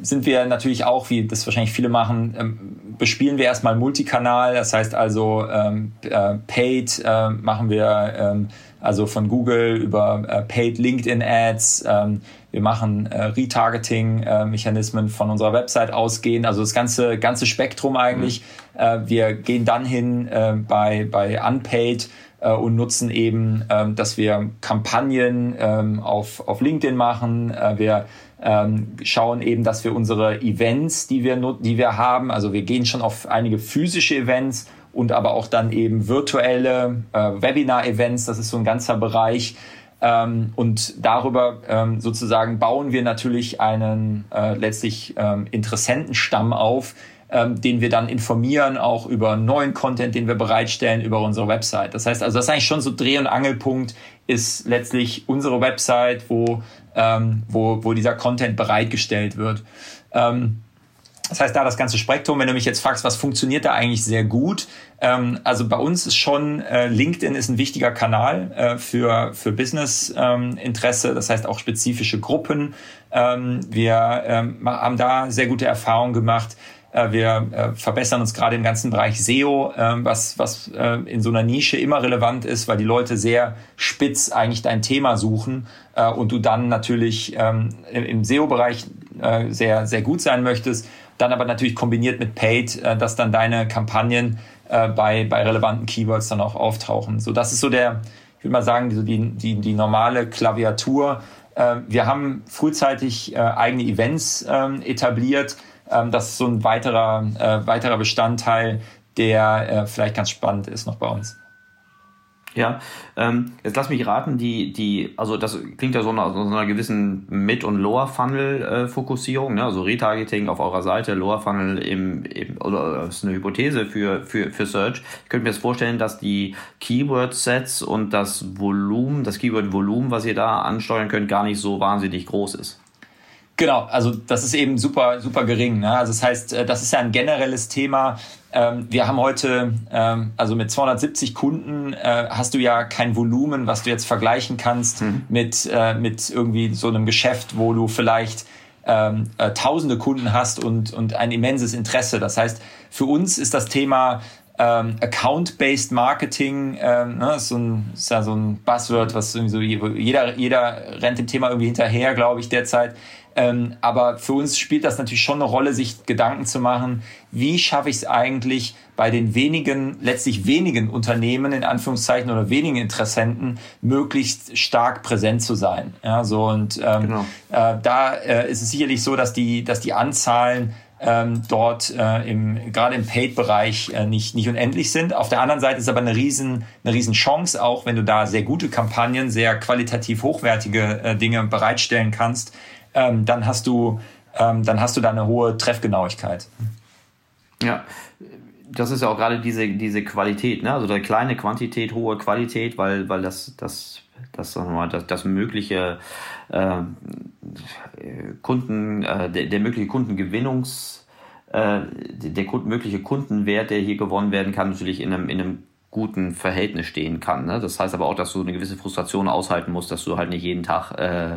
sind wir natürlich auch, wie das wahrscheinlich viele machen, ähm, bespielen wir erstmal Multikanal. Das heißt also ähm, äh, Paid äh, machen wir ähm, also von Google über äh, Paid LinkedIn Ads. Ähm, wir machen äh, Retargeting-Mechanismen äh, von unserer Website ausgehen. Also das ganze ganze Spektrum eigentlich. Mhm. Äh, wir gehen dann hin äh, bei bei Unpaid äh, und nutzen eben, ähm, dass wir Kampagnen ähm, auf, auf LinkedIn machen. Äh, wir ähm, schauen eben, dass wir unsere Events, die wir, die wir haben, also wir gehen schon auf einige physische Events und aber auch dann eben virtuelle äh, Webinar-Events, das ist so ein ganzer Bereich. Ähm, und darüber ähm, sozusagen bauen wir natürlich einen äh, letztlich ähm, Interessentenstamm auf, ähm, den wir dann informieren, auch über neuen Content, den wir bereitstellen über unsere Website. Das heißt also, das ist eigentlich schon so Dreh- und Angelpunkt, ist letztlich unsere Website, wo, ähm, wo, wo dieser Content bereitgestellt wird. Ähm, das heißt, da das ganze Spektrum, wenn du mich jetzt fragst, was funktioniert da eigentlich sehr gut? Ähm, also bei uns ist schon, äh, LinkedIn ist ein wichtiger Kanal äh, für, für Business-Interesse, ähm, das heißt auch spezifische Gruppen. Ähm, wir ähm, haben da sehr gute Erfahrungen gemacht. Äh, wir äh, verbessern uns gerade im ganzen Bereich SEO, ähm, was, was äh, in so einer Nische immer relevant ist, weil die Leute sehr spitz eigentlich dein Thema suchen und du dann natürlich ähm, im SEO-Bereich sehr, sehr gut sein möchtest. Dann aber natürlich kombiniert mit Paid, dass dann deine Kampagnen bei, bei relevanten Keywords dann auch auftauchen. So, das ist so der, ich würde mal sagen, die, die, die normale Klaviatur. Wir haben frühzeitig eigene Events ähm, etabliert, ähm, das ist so ein weiterer, äh, weiterer Bestandteil, der äh, vielleicht ganz spannend ist noch bei uns. Ja, ähm, jetzt lass mich raten, die, die, also das klingt ja so nach so einer gewissen Mid- und Lower-Funnel-Fokussierung, ne? also Retargeting auf eurer Seite, Lower-Funnel im, im, oder das ist eine Hypothese für, für, für Search. Ich könnte mir jetzt vorstellen, dass die Keyword-Sets und das Volumen, das Keyword-Volumen, was ihr da ansteuern könnt, gar nicht so wahnsinnig groß ist. Genau, also das ist eben super, super gering. Ne? Also das heißt, äh, das ist ja ein generelles Thema. Ähm, wir haben heute, ähm, also mit 270 Kunden äh, hast du ja kein Volumen, was du jetzt vergleichen kannst mhm. mit, äh, mit irgendwie so einem Geschäft, wo du vielleicht ähm, tausende Kunden hast und, und ein immenses Interesse. Das heißt, für uns ist das Thema ähm, Account-based Marketing, ähm, ne, ist, so ein, ist ja so ein Buzzword, was irgendwie so jeder, jeder rennt dem Thema irgendwie hinterher, glaube ich, derzeit. Ähm, aber für uns spielt das natürlich schon eine Rolle, sich Gedanken zu machen, wie schaffe ich es eigentlich bei den wenigen, letztlich wenigen Unternehmen in Anführungszeichen oder wenigen Interessenten möglichst stark präsent zu sein. Ja, so und ähm, genau. äh, da äh, ist es sicherlich so, dass die, dass die Anzahlen ähm, dort äh, im, gerade im Paid-Bereich äh, nicht, nicht unendlich sind. Auf der anderen Seite ist aber eine riesen, eine riesen Chance auch, wenn du da sehr gute Kampagnen, sehr qualitativ hochwertige äh, Dinge bereitstellen kannst, ähm, dann hast du ähm, dann hast du da eine hohe Treffgenauigkeit. Ja, das ist ja auch gerade diese, diese Qualität, ne? also der kleine Quantität, hohe Qualität, weil, weil das, das, das, sagen wir mal, das, das mögliche äh, Kunden, äh, der, der mögliche Kundengewinnungs, äh, der, der mögliche Kundenwert, der hier gewonnen werden kann, natürlich in einem, in einem guten Verhältnis stehen kann. Ne? Das heißt aber auch, dass du eine gewisse Frustration aushalten musst, dass du halt nicht jeden Tag äh,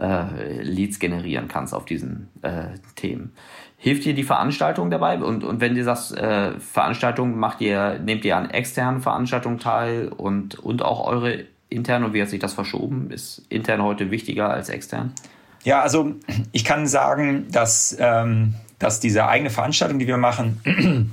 äh, Leads generieren kannst auf diesen äh, Themen. Hilft dir die Veranstaltung dabei? Und, und wenn du sagst, äh, Veranstaltung macht ihr, nehmt ihr an externen Veranstaltungen teil und, und auch eure intern und wie hat sich das verschoben? Ist intern heute wichtiger als extern? Ja, also ich kann sagen, dass, ähm, dass diese eigene Veranstaltung, die wir machen,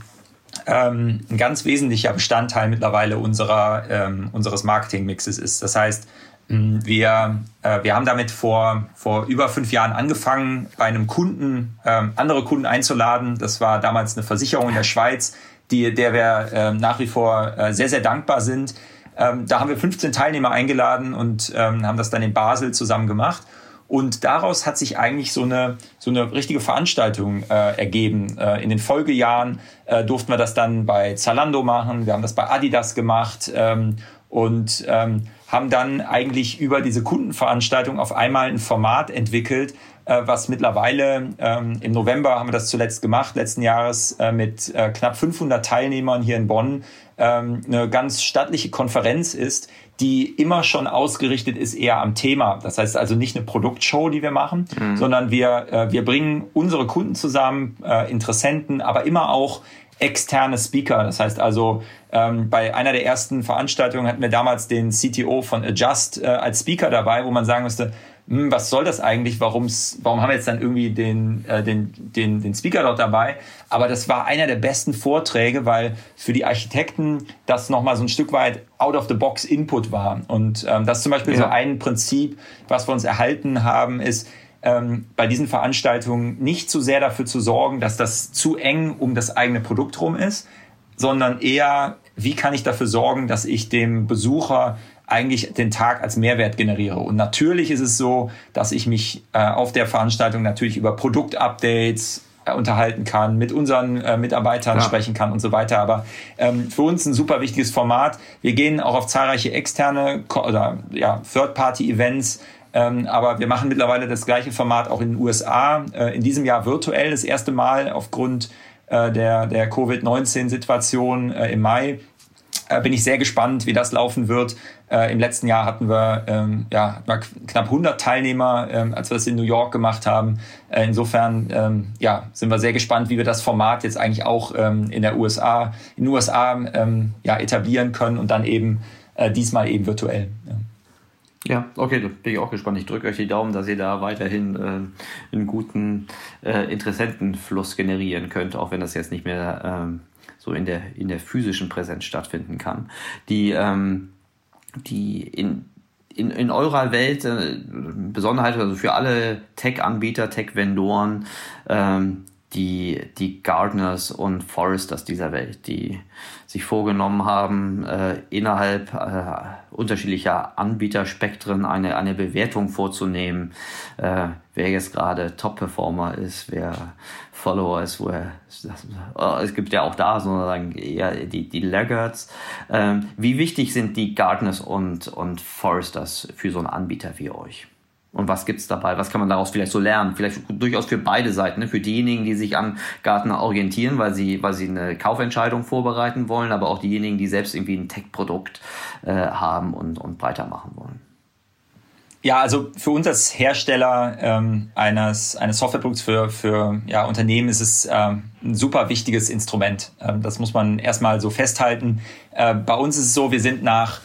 ähm, ein ganz wesentlicher Bestandteil mittlerweile unserer, ähm, unseres Marketingmixes ist. Das heißt, wir, äh, wir haben damit vor, vor über fünf Jahren angefangen, bei einem Kunden ähm, andere Kunden einzuladen. Das war damals eine Versicherung in der Schweiz, die, der wir äh, nach wie vor äh, sehr, sehr dankbar sind. Ähm, da haben wir 15 Teilnehmer eingeladen und ähm, haben das dann in Basel zusammen gemacht. Und daraus hat sich eigentlich so eine, so eine richtige Veranstaltung äh, ergeben. Äh, in den Folgejahren äh, durften wir das dann bei Zalando machen, wir haben das bei Adidas gemacht ähm, und ähm, haben dann eigentlich über diese Kundenveranstaltung auf einmal ein Format entwickelt, äh, was mittlerweile ähm, im November haben wir das zuletzt gemacht, letzten Jahres äh, mit äh, knapp 500 Teilnehmern hier in Bonn, ähm, eine ganz stattliche Konferenz ist, die immer schon ausgerichtet ist eher am Thema. Das heißt also nicht eine Produktshow, die wir machen, mhm. sondern wir, äh, wir bringen unsere Kunden zusammen, äh, Interessenten, aber immer auch externe Speaker. Das heißt also, ähm, bei einer der ersten Veranstaltungen hatten wir damals den CTO von Adjust äh, als Speaker dabei, wo man sagen müsste, hm, was soll das eigentlich? Warum's, warum haben wir jetzt dann irgendwie den, äh, den, den, den Speaker dort dabei? Aber das war einer der besten Vorträge, weil für die Architekten das nochmal so ein Stück weit out-of-the-box Input war. Und ähm, das ist zum Beispiel ja. so ein Prinzip, was wir uns erhalten haben, ist, ähm, bei diesen Veranstaltungen nicht zu sehr dafür zu sorgen, dass das zu eng um das eigene Produkt rum ist, sondern eher, wie kann ich dafür sorgen, dass ich dem Besucher eigentlich den Tag als Mehrwert generiere. Und natürlich ist es so, dass ich mich äh, auf der Veranstaltung natürlich über Produktupdates äh, unterhalten kann, mit unseren äh, Mitarbeitern ja. sprechen kann und so weiter. Aber ähm, für uns ein super wichtiges Format. Wir gehen auch auf zahlreiche externe oder ja, Third-Party-Events. Ähm, aber wir machen mittlerweile das gleiche Format auch in den USA. Äh, in diesem Jahr virtuell das erste Mal aufgrund äh, der, der Covid-19-Situation äh, im Mai äh, bin ich sehr gespannt, wie das laufen wird. Äh, Im letzten Jahr hatten wir, ähm, ja, knapp 100 Teilnehmer, ähm, als wir das in New York gemacht haben. Äh, insofern ähm, ja, sind wir sehr gespannt, wie wir das Format jetzt eigentlich auch ähm, in der USA, in den USA ähm, ja, etablieren können und dann eben äh, diesmal eben virtuell. Ja. Ja, okay, bin ich auch gespannt. Ich drücke euch die Daumen, dass ihr da weiterhin äh, einen guten äh, Interessentenfluss generieren könnt, auch wenn das jetzt nicht mehr ähm, so in der, in der physischen Präsenz stattfinden kann. Die, ähm, die in, in, in eurer Welt äh, Besonderheit, also für alle Tech-Anbieter, Tech-Vendoren, ähm, die, die Gardeners und Foresters dieser Welt, die sich vorgenommen haben, äh, innerhalb äh, unterschiedlicher Anbieterspektren eine, eine Bewertung vorzunehmen, äh, wer jetzt gerade Top-Performer ist, wer Follower ist, wo er, äh, es gibt ja auch da sozusagen eher die, die Laggards. Ähm, wie wichtig sind die Gardeners und, und Foresters für so einen Anbieter wie euch? Und was gibt's dabei? Was kann man daraus vielleicht so lernen? Vielleicht durchaus für beide Seiten. Ne? Für diejenigen, die sich an Gartner orientieren, weil sie, weil sie eine Kaufentscheidung vorbereiten wollen, aber auch diejenigen, die selbst irgendwie ein Tech-Produkt äh, haben und, und breiter machen wollen. Ja, also für uns als Hersteller ähm, eines, eines Softwareprodukts für, für ja, Unternehmen ist es ähm, ein super wichtiges Instrument. Ähm, das muss man erstmal so festhalten. Äh, bei uns ist es so, wir sind nach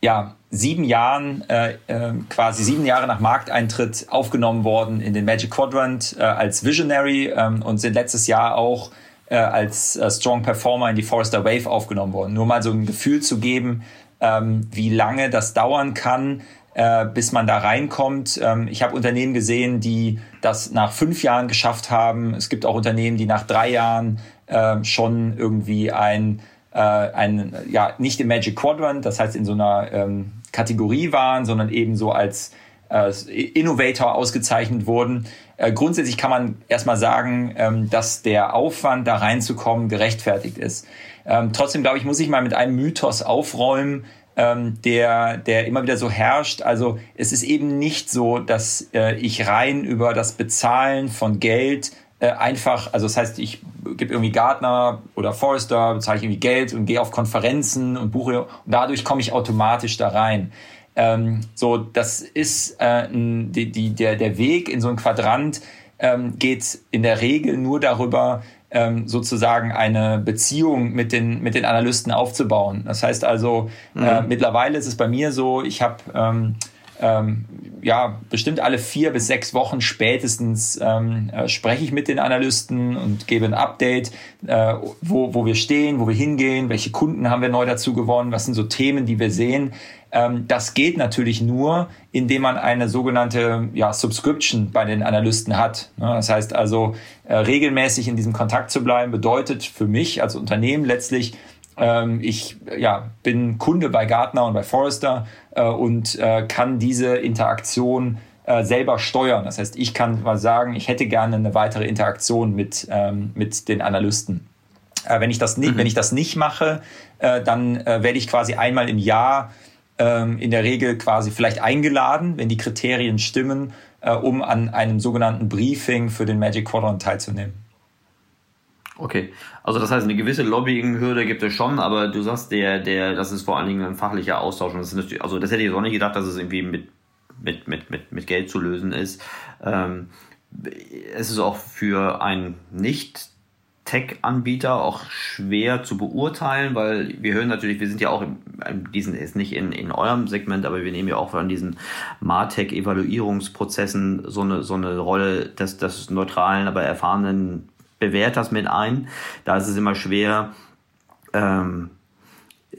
ja, sieben Jahren, äh, äh, quasi sieben Jahre nach Markteintritt aufgenommen worden in den Magic Quadrant äh, als Visionary ähm, und sind letztes Jahr auch äh, als äh, Strong Performer in die Forrester Wave aufgenommen worden. Nur mal so ein Gefühl zu geben, ähm, wie lange das dauern kann, äh, bis man da reinkommt. Ähm, ich habe Unternehmen gesehen, die das nach fünf Jahren geschafft haben. Es gibt auch Unternehmen, die nach drei Jahren äh, schon irgendwie ein äh, ein, ja, nicht im Magic Quadrant, das heißt in so einer ähm, Kategorie waren, sondern eben so als äh, Innovator ausgezeichnet wurden. Äh, grundsätzlich kann man erstmal sagen, ähm, dass der Aufwand, da reinzukommen, gerechtfertigt ist. Ähm, trotzdem, glaube ich, muss ich mal mit einem Mythos aufräumen, ähm, der, der immer wieder so herrscht. Also es ist eben nicht so, dass äh, ich rein über das Bezahlen von Geld äh, einfach, also das heißt, ich gebe irgendwie Gartner oder Forrester, bezahle ich irgendwie Geld und gehe auf Konferenzen und buche und dadurch komme ich automatisch da rein. Ähm, so, das ist äh, die, die, der, der Weg in so ein Quadrant ähm, geht in der Regel nur darüber, ähm, sozusagen eine Beziehung mit den, mit den Analysten aufzubauen. Das heißt also, mhm. äh, mittlerweile ist es bei mir so, ich habe ähm, ähm, ja, bestimmt alle vier bis sechs Wochen spätestens ähm, äh, spreche ich mit den Analysten und gebe ein Update, äh, wo, wo wir stehen, wo wir hingehen, welche Kunden haben wir neu dazu gewonnen, was sind so Themen, die wir sehen. Ähm, das geht natürlich nur, indem man eine sogenannte ja, Subscription bei den Analysten hat. Ne? Das heißt also, äh, regelmäßig in diesem Kontakt zu bleiben, bedeutet für mich als Unternehmen letztlich, ähm, ich ja, bin Kunde bei Gartner und bei Forrester äh, und äh, kann diese Interaktion äh, selber steuern. Das heißt, ich kann mal sagen, ich hätte gerne eine weitere Interaktion mit, ähm, mit den Analysten. Äh, wenn, ich das nicht, mhm. wenn ich das nicht mache, äh, dann äh, werde ich quasi einmal im Jahr ähm, in der Regel quasi vielleicht eingeladen, wenn die Kriterien stimmen, um an einem sogenannten Briefing für den Magic Quadrant teilzunehmen. Okay, also das heißt, eine gewisse Lobbying-Hürde gibt es schon, aber du sagst, der, der, das ist vor allen Dingen ein fachlicher Austausch. Und das ist also das hätte ich jetzt auch nicht gedacht, dass es irgendwie mit, mit, mit, mit, mit Geld zu lösen ist. Ähm, es ist auch für ein nicht Tech-Anbieter auch schwer zu beurteilen, weil wir hören natürlich, wir sind ja auch in diesen, ist nicht in, in eurem Segment, aber wir nehmen ja auch an diesen Martech-Evaluierungsprozessen so eine, so eine Rolle des, des neutralen, aber erfahrenen Bewerters mit ein. Da ist es immer schwer, ähm,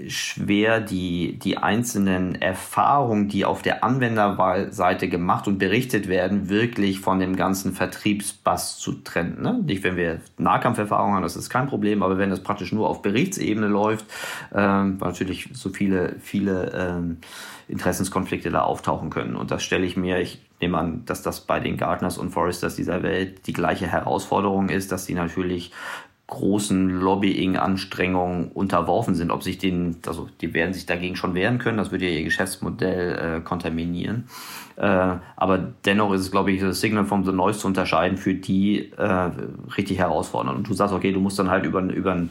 schwer die, die einzelnen Erfahrungen, die auf der Anwenderseite gemacht und berichtet werden, wirklich von dem ganzen Vertriebsbass zu trennen. Ne? Nicht, wenn wir Nahkampferfahrungen haben, das ist kein Problem, aber wenn das praktisch nur auf Berichtsebene läuft, ähm, natürlich so viele, viele ähm, Interessenskonflikte da auftauchen können. Und das stelle ich mir, ich nehme an, dass das bei den Gartners und Foresters dieser Welt die gleiche Herausforderung ist, dass sie natürlich großen Lobbying-Anstrengungen unterworfen sind. Ob sich den, also die werden sich dagegen schon wehren können, das würde ja ihr Geschäftsmodell äh, kontaminieren. Äh, aber dennoch ist es, glaube ich, das Signal from the Noise zu unterscheiden, für die äh, richtig herausfordernd. Und du sagst, okay, du musst dann halt über, über eine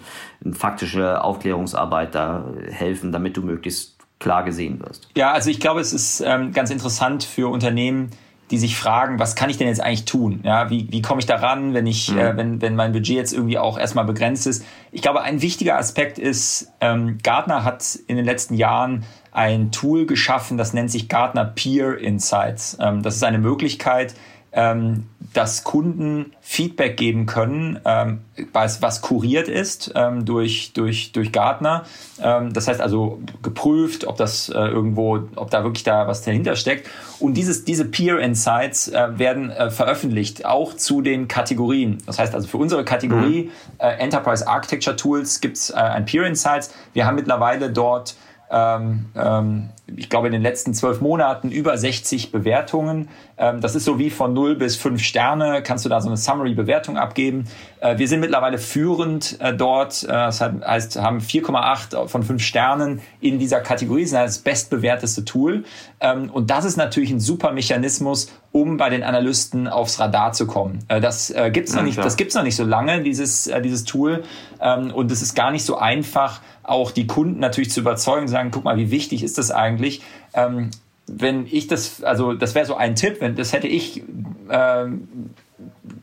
faktische Aufklärungsarbeit da helfen, damit du möglichst klar gesehen wirst. Ja, also ich glaube, es ist ähm, ganz interessant für Unternehmen, die sich fragen, was kann ich denn jetzt eigentlich tun? Ja, wie, wie komme ich da ran, wenn ich, mhm. äh, wenn, wenn mein Budget jetzt irgendwie auch erstmal begrenzt ist? Ich glaube, ein wichtiger Aspekt ist, ähm, Gartner hat in den letzten Jahren ein Tool geschaffen, das nennt sich Gartner Peer Insights. Ähm, das ist eine Möglichkeit, ähm, dass Kunden Feedback geben können, ähm, was, was kuriert ist ähm, durch, durch, durch Gartner. Ähm, das heißt also geprüft, ob das äh, irgendwo, ob da wirklich da was dahinter steckt. Und dieses, diese Peer Insights äh, werden äh, veröffentlicht, auch zu den Kategorien. Das heißt also für unsere Kategorie mhm. Äh, Enterprise Architecture Tools gibt es äh, ein Peer Insights. Wir haben mittlerweile dort ähm, ähm, ich glaube, in den letzten zwölf Monaten über 60 Bewertungen. Ähm, das ist so wie von 0 bis 5 Sterne, kannst du da so eine Summary-Bewertung abgeben. Äh, wir sind mittlerweile führend äh, dort, äh, das heißt, haben 4,8 von 5 Sternen in dieser Kategorie, das ist das bestbewerteste Tool. Ähm, und das ist natürlich ein super Mechanismus, um bei den Analysten aufs Radar zu kommen. Das äh, gibt's noch nicht, das gibt's noch nicht so lange, dieses, dieses Tool. Ähm, und es ist gar nicht so einfach, auch die Kunden natürlich zu überzeugen, sagen, guck mal, wie wichtig ist das eigentlich? Ähm, wenn ich das, also das wäre so ein Tipp, wenn das hätte ich ähm,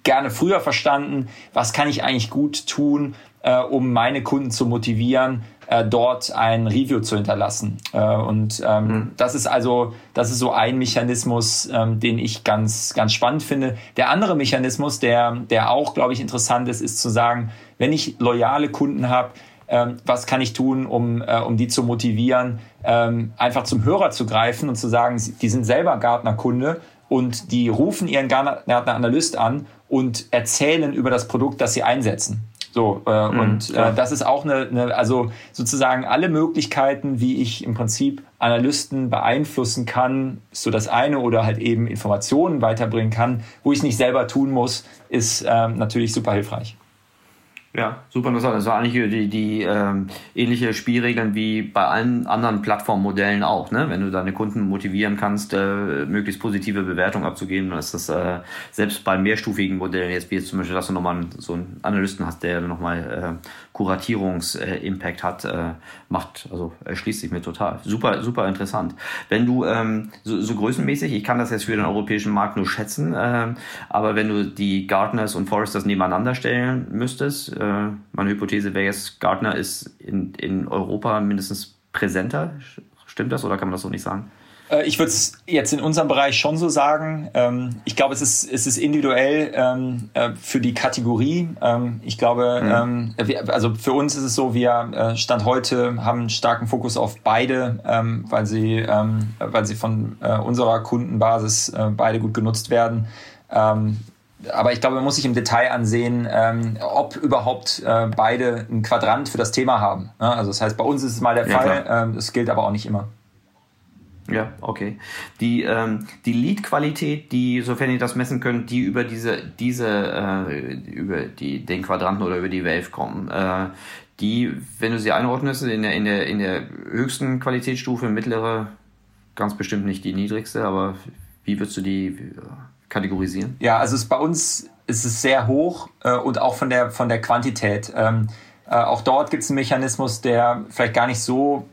gerne früher verstanden, was kann ich eigentlich gut tun, äh, um meine Kunden zu motivieren, äh, dort ein Review zu hinterlassen. Äh, und ähm, mhm. das ist also, das ist so ein Mechanismus, ähm, den ich ganz, ganz spannend finde. Der andere Mechanismus, der, der auch, glaube ich, interessant ist, ist zu sagen, wenn ich loyale Kunden habe, ähm, was kann ich tun, um, äh, um die zu motivieren, ähm, einfach zum Hörer zu greifen und zu sagen, die sind selber Gartner-Kunde und die rufen ihren Gartner-Analyst an und erzählen über das Produkt, das sie einsetzen. So, äh, mhm, und äh, das ist auch eine, eine, also sozusagen alle Möglichkeiten, wie ich im Prinzip Analysten beeinflussen kann, so das eine, oder halt eben Informationen weiterbringen kann, wo ich es nicht selber tun muss, ist ähm, natürlich super hilfreich. Ja, super interessant. Das war eigentlich die, die ähm, ähnliche Spielregeln wie bei allen anderen Plattformmodellen auch. Ne? Wenn du deine Kunden motivieren kannst, äh, möglichst positive Bewertungen abzugeben, dann ist das äh, selbst bei mehrstufigen Modellen, jetzt wie jetzt zum Beispiel, dass du nochmal so einen Analysten hast, der nochmal äh, Kuratierungs-Impact hat, äh, macht, also erschließt sich mir total. Super, super interessant. Wenn du ähm, so, so größenmäßig, ich kann das jetzt für den europäischen Markt nur schätzen, äh, aber wenn du die Gartners und Foresters nebeneinander stellen müsstest, äh, meine Hypothese wäre jetzt, Gartner ist in, in Europa mindestens präsenter. Stimmt das oder kann man das so nicht sagen? Äh, ich würde es jetzt in unserem Bereich schon so sagen. Ähm, ich glaube, es ist, es ist individuell ähm, äh, für die Kategorie. Ähm, ich glaube, mhm. also für uns ist es so, wir äh, Stand heute haben einen starken Fokus auf beide, weil sie, weil sie von unserer Kundenbasis beide gut genutzt werden. Aber ich glaube, man muss sich im Detail ansehen, ob überhaupt beide ein Quadrant für das Thema haben. Also das heißt, bei uns ist es mal der ja, Fall. das gilt aber auch nicht immer. Ja, okay. Die, ähm, die Lead-Qualität, die, sofern ihr das messen könnt, die über diese, diese, äh, über die, den Quadranten oder über die Wave kommen, äh, die, wenn du sie einordnest, in der, in der, in der höchsten Qualitätsstufe, mittlere, ganz bestimmt nicht die niedrigste, aber wie würdest du die äh, kategorisieren? Ja, also es, bei uns ist es sehr hoch äh, und auch von der, von der Quantität. Ähm, äh, auch dort gibt es einen Mechanismus, der vielleicht gar nicht so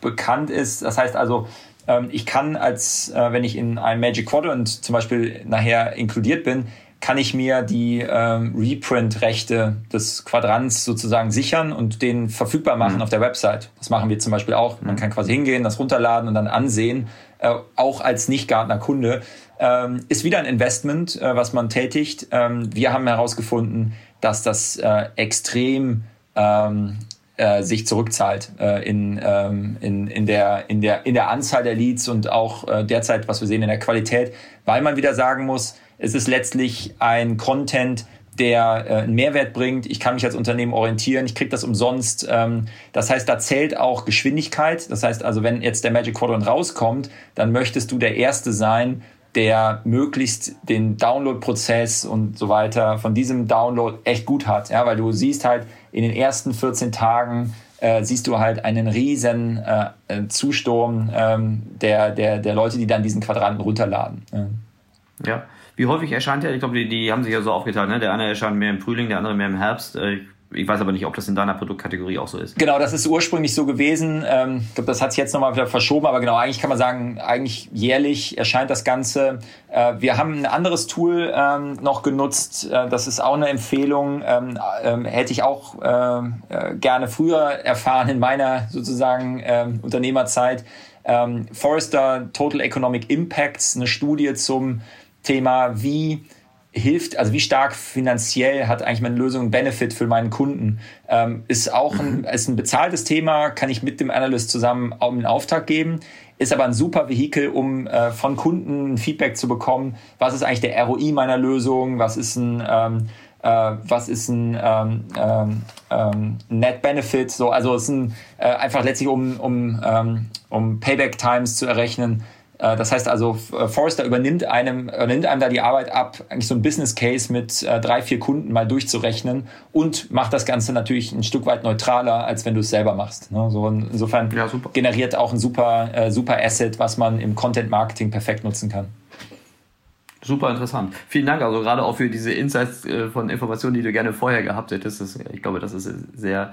bekannt ist. Das heißt also, ähm, ich kann als, äh, wenn ich in einem Magic Quadrant zum Beispiel nachher inkludiert bin, kann ich mir die ähm, Reprint-Rechte des Quadrants sozusagen sichern und den verfügbar machen mhm. auf der Website. Das machen wir zum Beispiel auch. Man mhm. kann quasi hingehen, das runterladen und dann ansehen, äh, auch als Nicht-Gartner-Kunde. Ähm, ist wieder ein Investment, äh, was man tätigt. Ähm, wir haben herausgefunden, dass das äh, extrem ähm, äh, sich zurückzahlt äh, in, ähm, in, in, der, in, der, in der Anzahl der Leads und auch derzeit, was wir sehen, in der Qualität, weil man wieder sagen muss, es ist letztlich ein Content, der äh, einen Mehrwert bringt. Ich kann mich als Unternehmen orientieren, ich kriege das umsonst. Ähm, das heißt, da zählt auch Geschwindigkeit. Das heißt also, wenn jetzt der Magic Quadrant rauskommt, dann möchtest du der Erste sein, der möglichst den Download-Prozess und so weiter von diesem Download echt gut hat. Ja, weil du siehst halt in den ersten 14 Tagen äh, siehst du halt einen riesen äh, äh, Zusturm ähm, der, der, der Leute, die dann diesen Quadranten runterladen. Ja. ja. Wie häufig erscheint er? Ich glaube, die, die haben sich ja so aufgeteilt. Ne? Der eine erscheint mehr im Frühling, der andere mehr im Herbst. Äh, ich weiß aber nicht, ob das in deiner Produktkategorie auch so ist. Genau, das ist ursprünglich so gewesen. Ähm, ich glaube, das hat sich jetzt nochmal wieder verschoben, aber genau, eigentlich kann man sagen, eigentlich jährlich erscheint das Ganze. Äh, wir haben ein anderes Tool ähm, noch genutzt. Äh, das ist auch eine Empfehlung. Ähm, hätte ich auch gerne früher erfahren in meiner sozusagen Unternehmerzeit. Forrester Total Economic Impacts, eine Studie zum Thema, wie hilft, also wie stark finanziell hat eigentlich meine Lösung einen Benefit für meinen Kunden? Ähm, ist auch ein, mhm. ist ein bezahltes Thema, kann ich mit dem Analyst zusammen einen Auftrag geben, ist aber ein super Vehikel, um äh, von Kunden Feedback zu bekommen, was ist eigentlich der ROI meiner Lösung, was ist ein ähm, äh, was ist ein ähm, ähm, ähm Net Benefit, so also es ist ein, äh, einfach letztlich um um ähm, um Payback Times zu errechnen, das heißt also, äh, Forrester übernimmt einem, übernimmt einem da die Arbeit ab, eigentlich so ein Business Case mit äh, drei, vier Kunden mal durchzurechnen und macht das Ganze natürlich ein Stück weit neutraler, als wenn du es selber machst. Ne? So insofern ja, generiert auch ein super, super Asset, was man im Content Marketing perfekt nutzen kann. Super interessant. Vielen Dank, also gerade auch für diese Insights äh, von Informationen, die du gerne vorher gehabt hättest. Ich glaube, das ist sehr,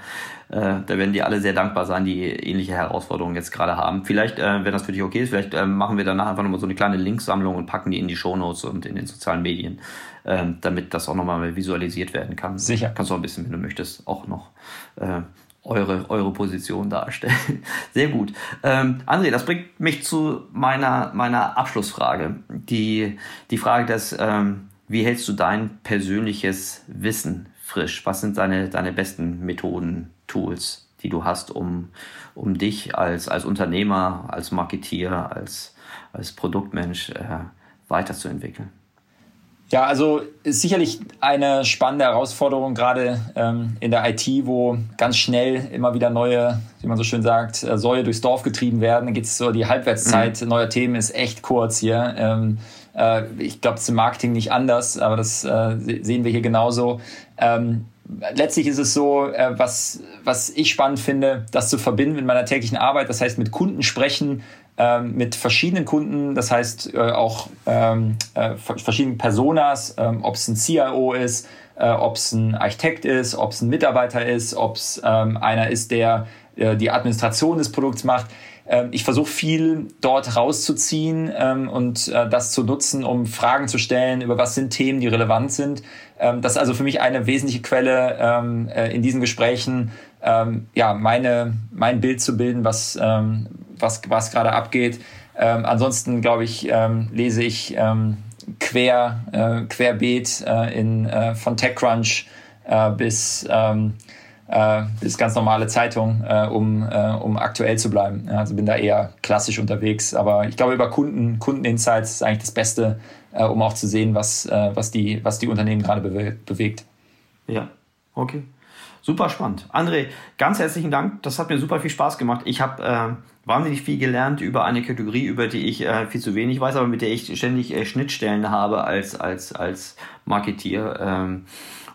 äh, da werden die alle sehr dankbar sein, die ähnliche Herausforderungen jetzt gerade haben. Vielleicht, äh, wenn das für dich okay ist, vielleicht äh, machen wir danach einfach nochmal so eine kleine Linksammlung und packen die in die Shownotes und in den sozialen Medien, äh, damit das auch nochmal visualisiert werden kann. Sicher. Kannst du auch ein bisschen, wenn du möchtest, auch noch äh, eure, eure Position darstellen. <laughs> Sehr gut. Ähm, André, das bringt mich zu meiner, meiner Abschlussfrage. Die, die Frage des, ähm, wie hältst du dein persönliches Wissen frisch? Was sind deine, deine besten Methoden, Tools, die du hast, um, um dich als, als Unternehmer, als Marketier, als, als Produktmensch äh, weiterzuentwickeln? Ja, also ist sicherlich eine spannende Herausforderung, gerade ähm, in der IT, wo ganz schnell immer wieder neue, wie man so schön sagt, äh, Säue durchs Dorf getrieben werden. Dann geht es so, die Halbwertszeit mhm. neuer Themen ist echt kurz hier. Ähm, äh, ich glaube, es ist im Marketing nicht anders, aber das äh, sehen wir hier genauso. Ähm, letztlich ist es so, äh, was, was ich spannend finde, das zu verbinden mit meiner täglichen Arbeit. Das heißt, mit Kunden sprechen, mit verschiedenen Kunden, das heißt äh, auch ähm, äh, verschiedenen Personas, ähm, ob es ein CIO ist, äh, ob es ein Architekt ist, ob es ein Mitarbeiter ist, ob es ähm, einer ist, der die Administration des Produkts macht. Ähm, ich versuche viel dort rauszuziehen ähm, und das zu nutzen, um Fragen zu stellen, über was sind Themen, die relevant sind. Ähm, das ist also für mich eine wesentliche Quelle ähm, in diesen Gesprächen, ähm, ja, meine, mein Bild zu bilden, was, ähm, was, was gerade abgeht. ansonsten, glaube ich, lese ich quer, äh, querbeet äh, in, äh, von TechCrunch äh, bis, ähm, äh, bis ganz normale Zeitung, äh, um, um aktuell zu bleiben. Ja, also bin da eher klassisch unterwegs. Aber ich glaube, über Kunden, Kundeninsights ist eigentlich das Beste, um auch zu sehen, was, was, die, was die Unternehmen gerade bewe bewegt. Ja, okay. Super spannend. André, ganz herzlichen Dank. Das hat mir super viel Spaß gemacht. Ich habe äh, wahnsinnig viel gelernt über eine Kategorie, über die ich äh, viel zu wenig weiß, aber mit der ich ständig äh, Schnittstellen habe als, als, als Marketier. Ähm,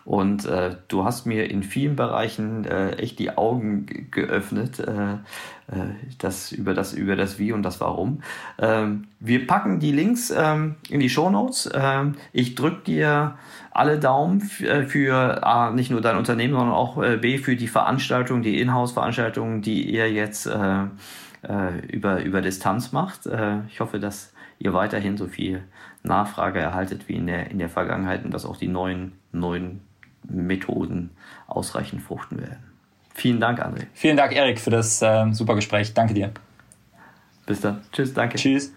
und äh, du hast mir in vielen Bereichen äh, echt die Augen geöffnet, äh, äh, das, über, das, über das Wie und das Warum. Ähm, wir packen die Links ähm, in die Show Notes. Ähm, ich drücke dir alle Daumen äh, für A, nicht nur dein Unternehmen, sondern auch äh, B, für die Veranstaltungen, die Inhouse-Veranstaltungen, die ihr jetzt äh, äh, über, über Distanz macht. Ich hoffe, dass ihr weiterhin so viel Nachfrage erhaltet wie in der, in der Vergangenheit und dass auch die neuen, neuen Methoden ausreichend fruchten werden. Vielen Dank, André. Vielen Dank, Erik, für das äh, super Gespräch. Danke dir. Bis dann. Tschüss, danke. Tschüss.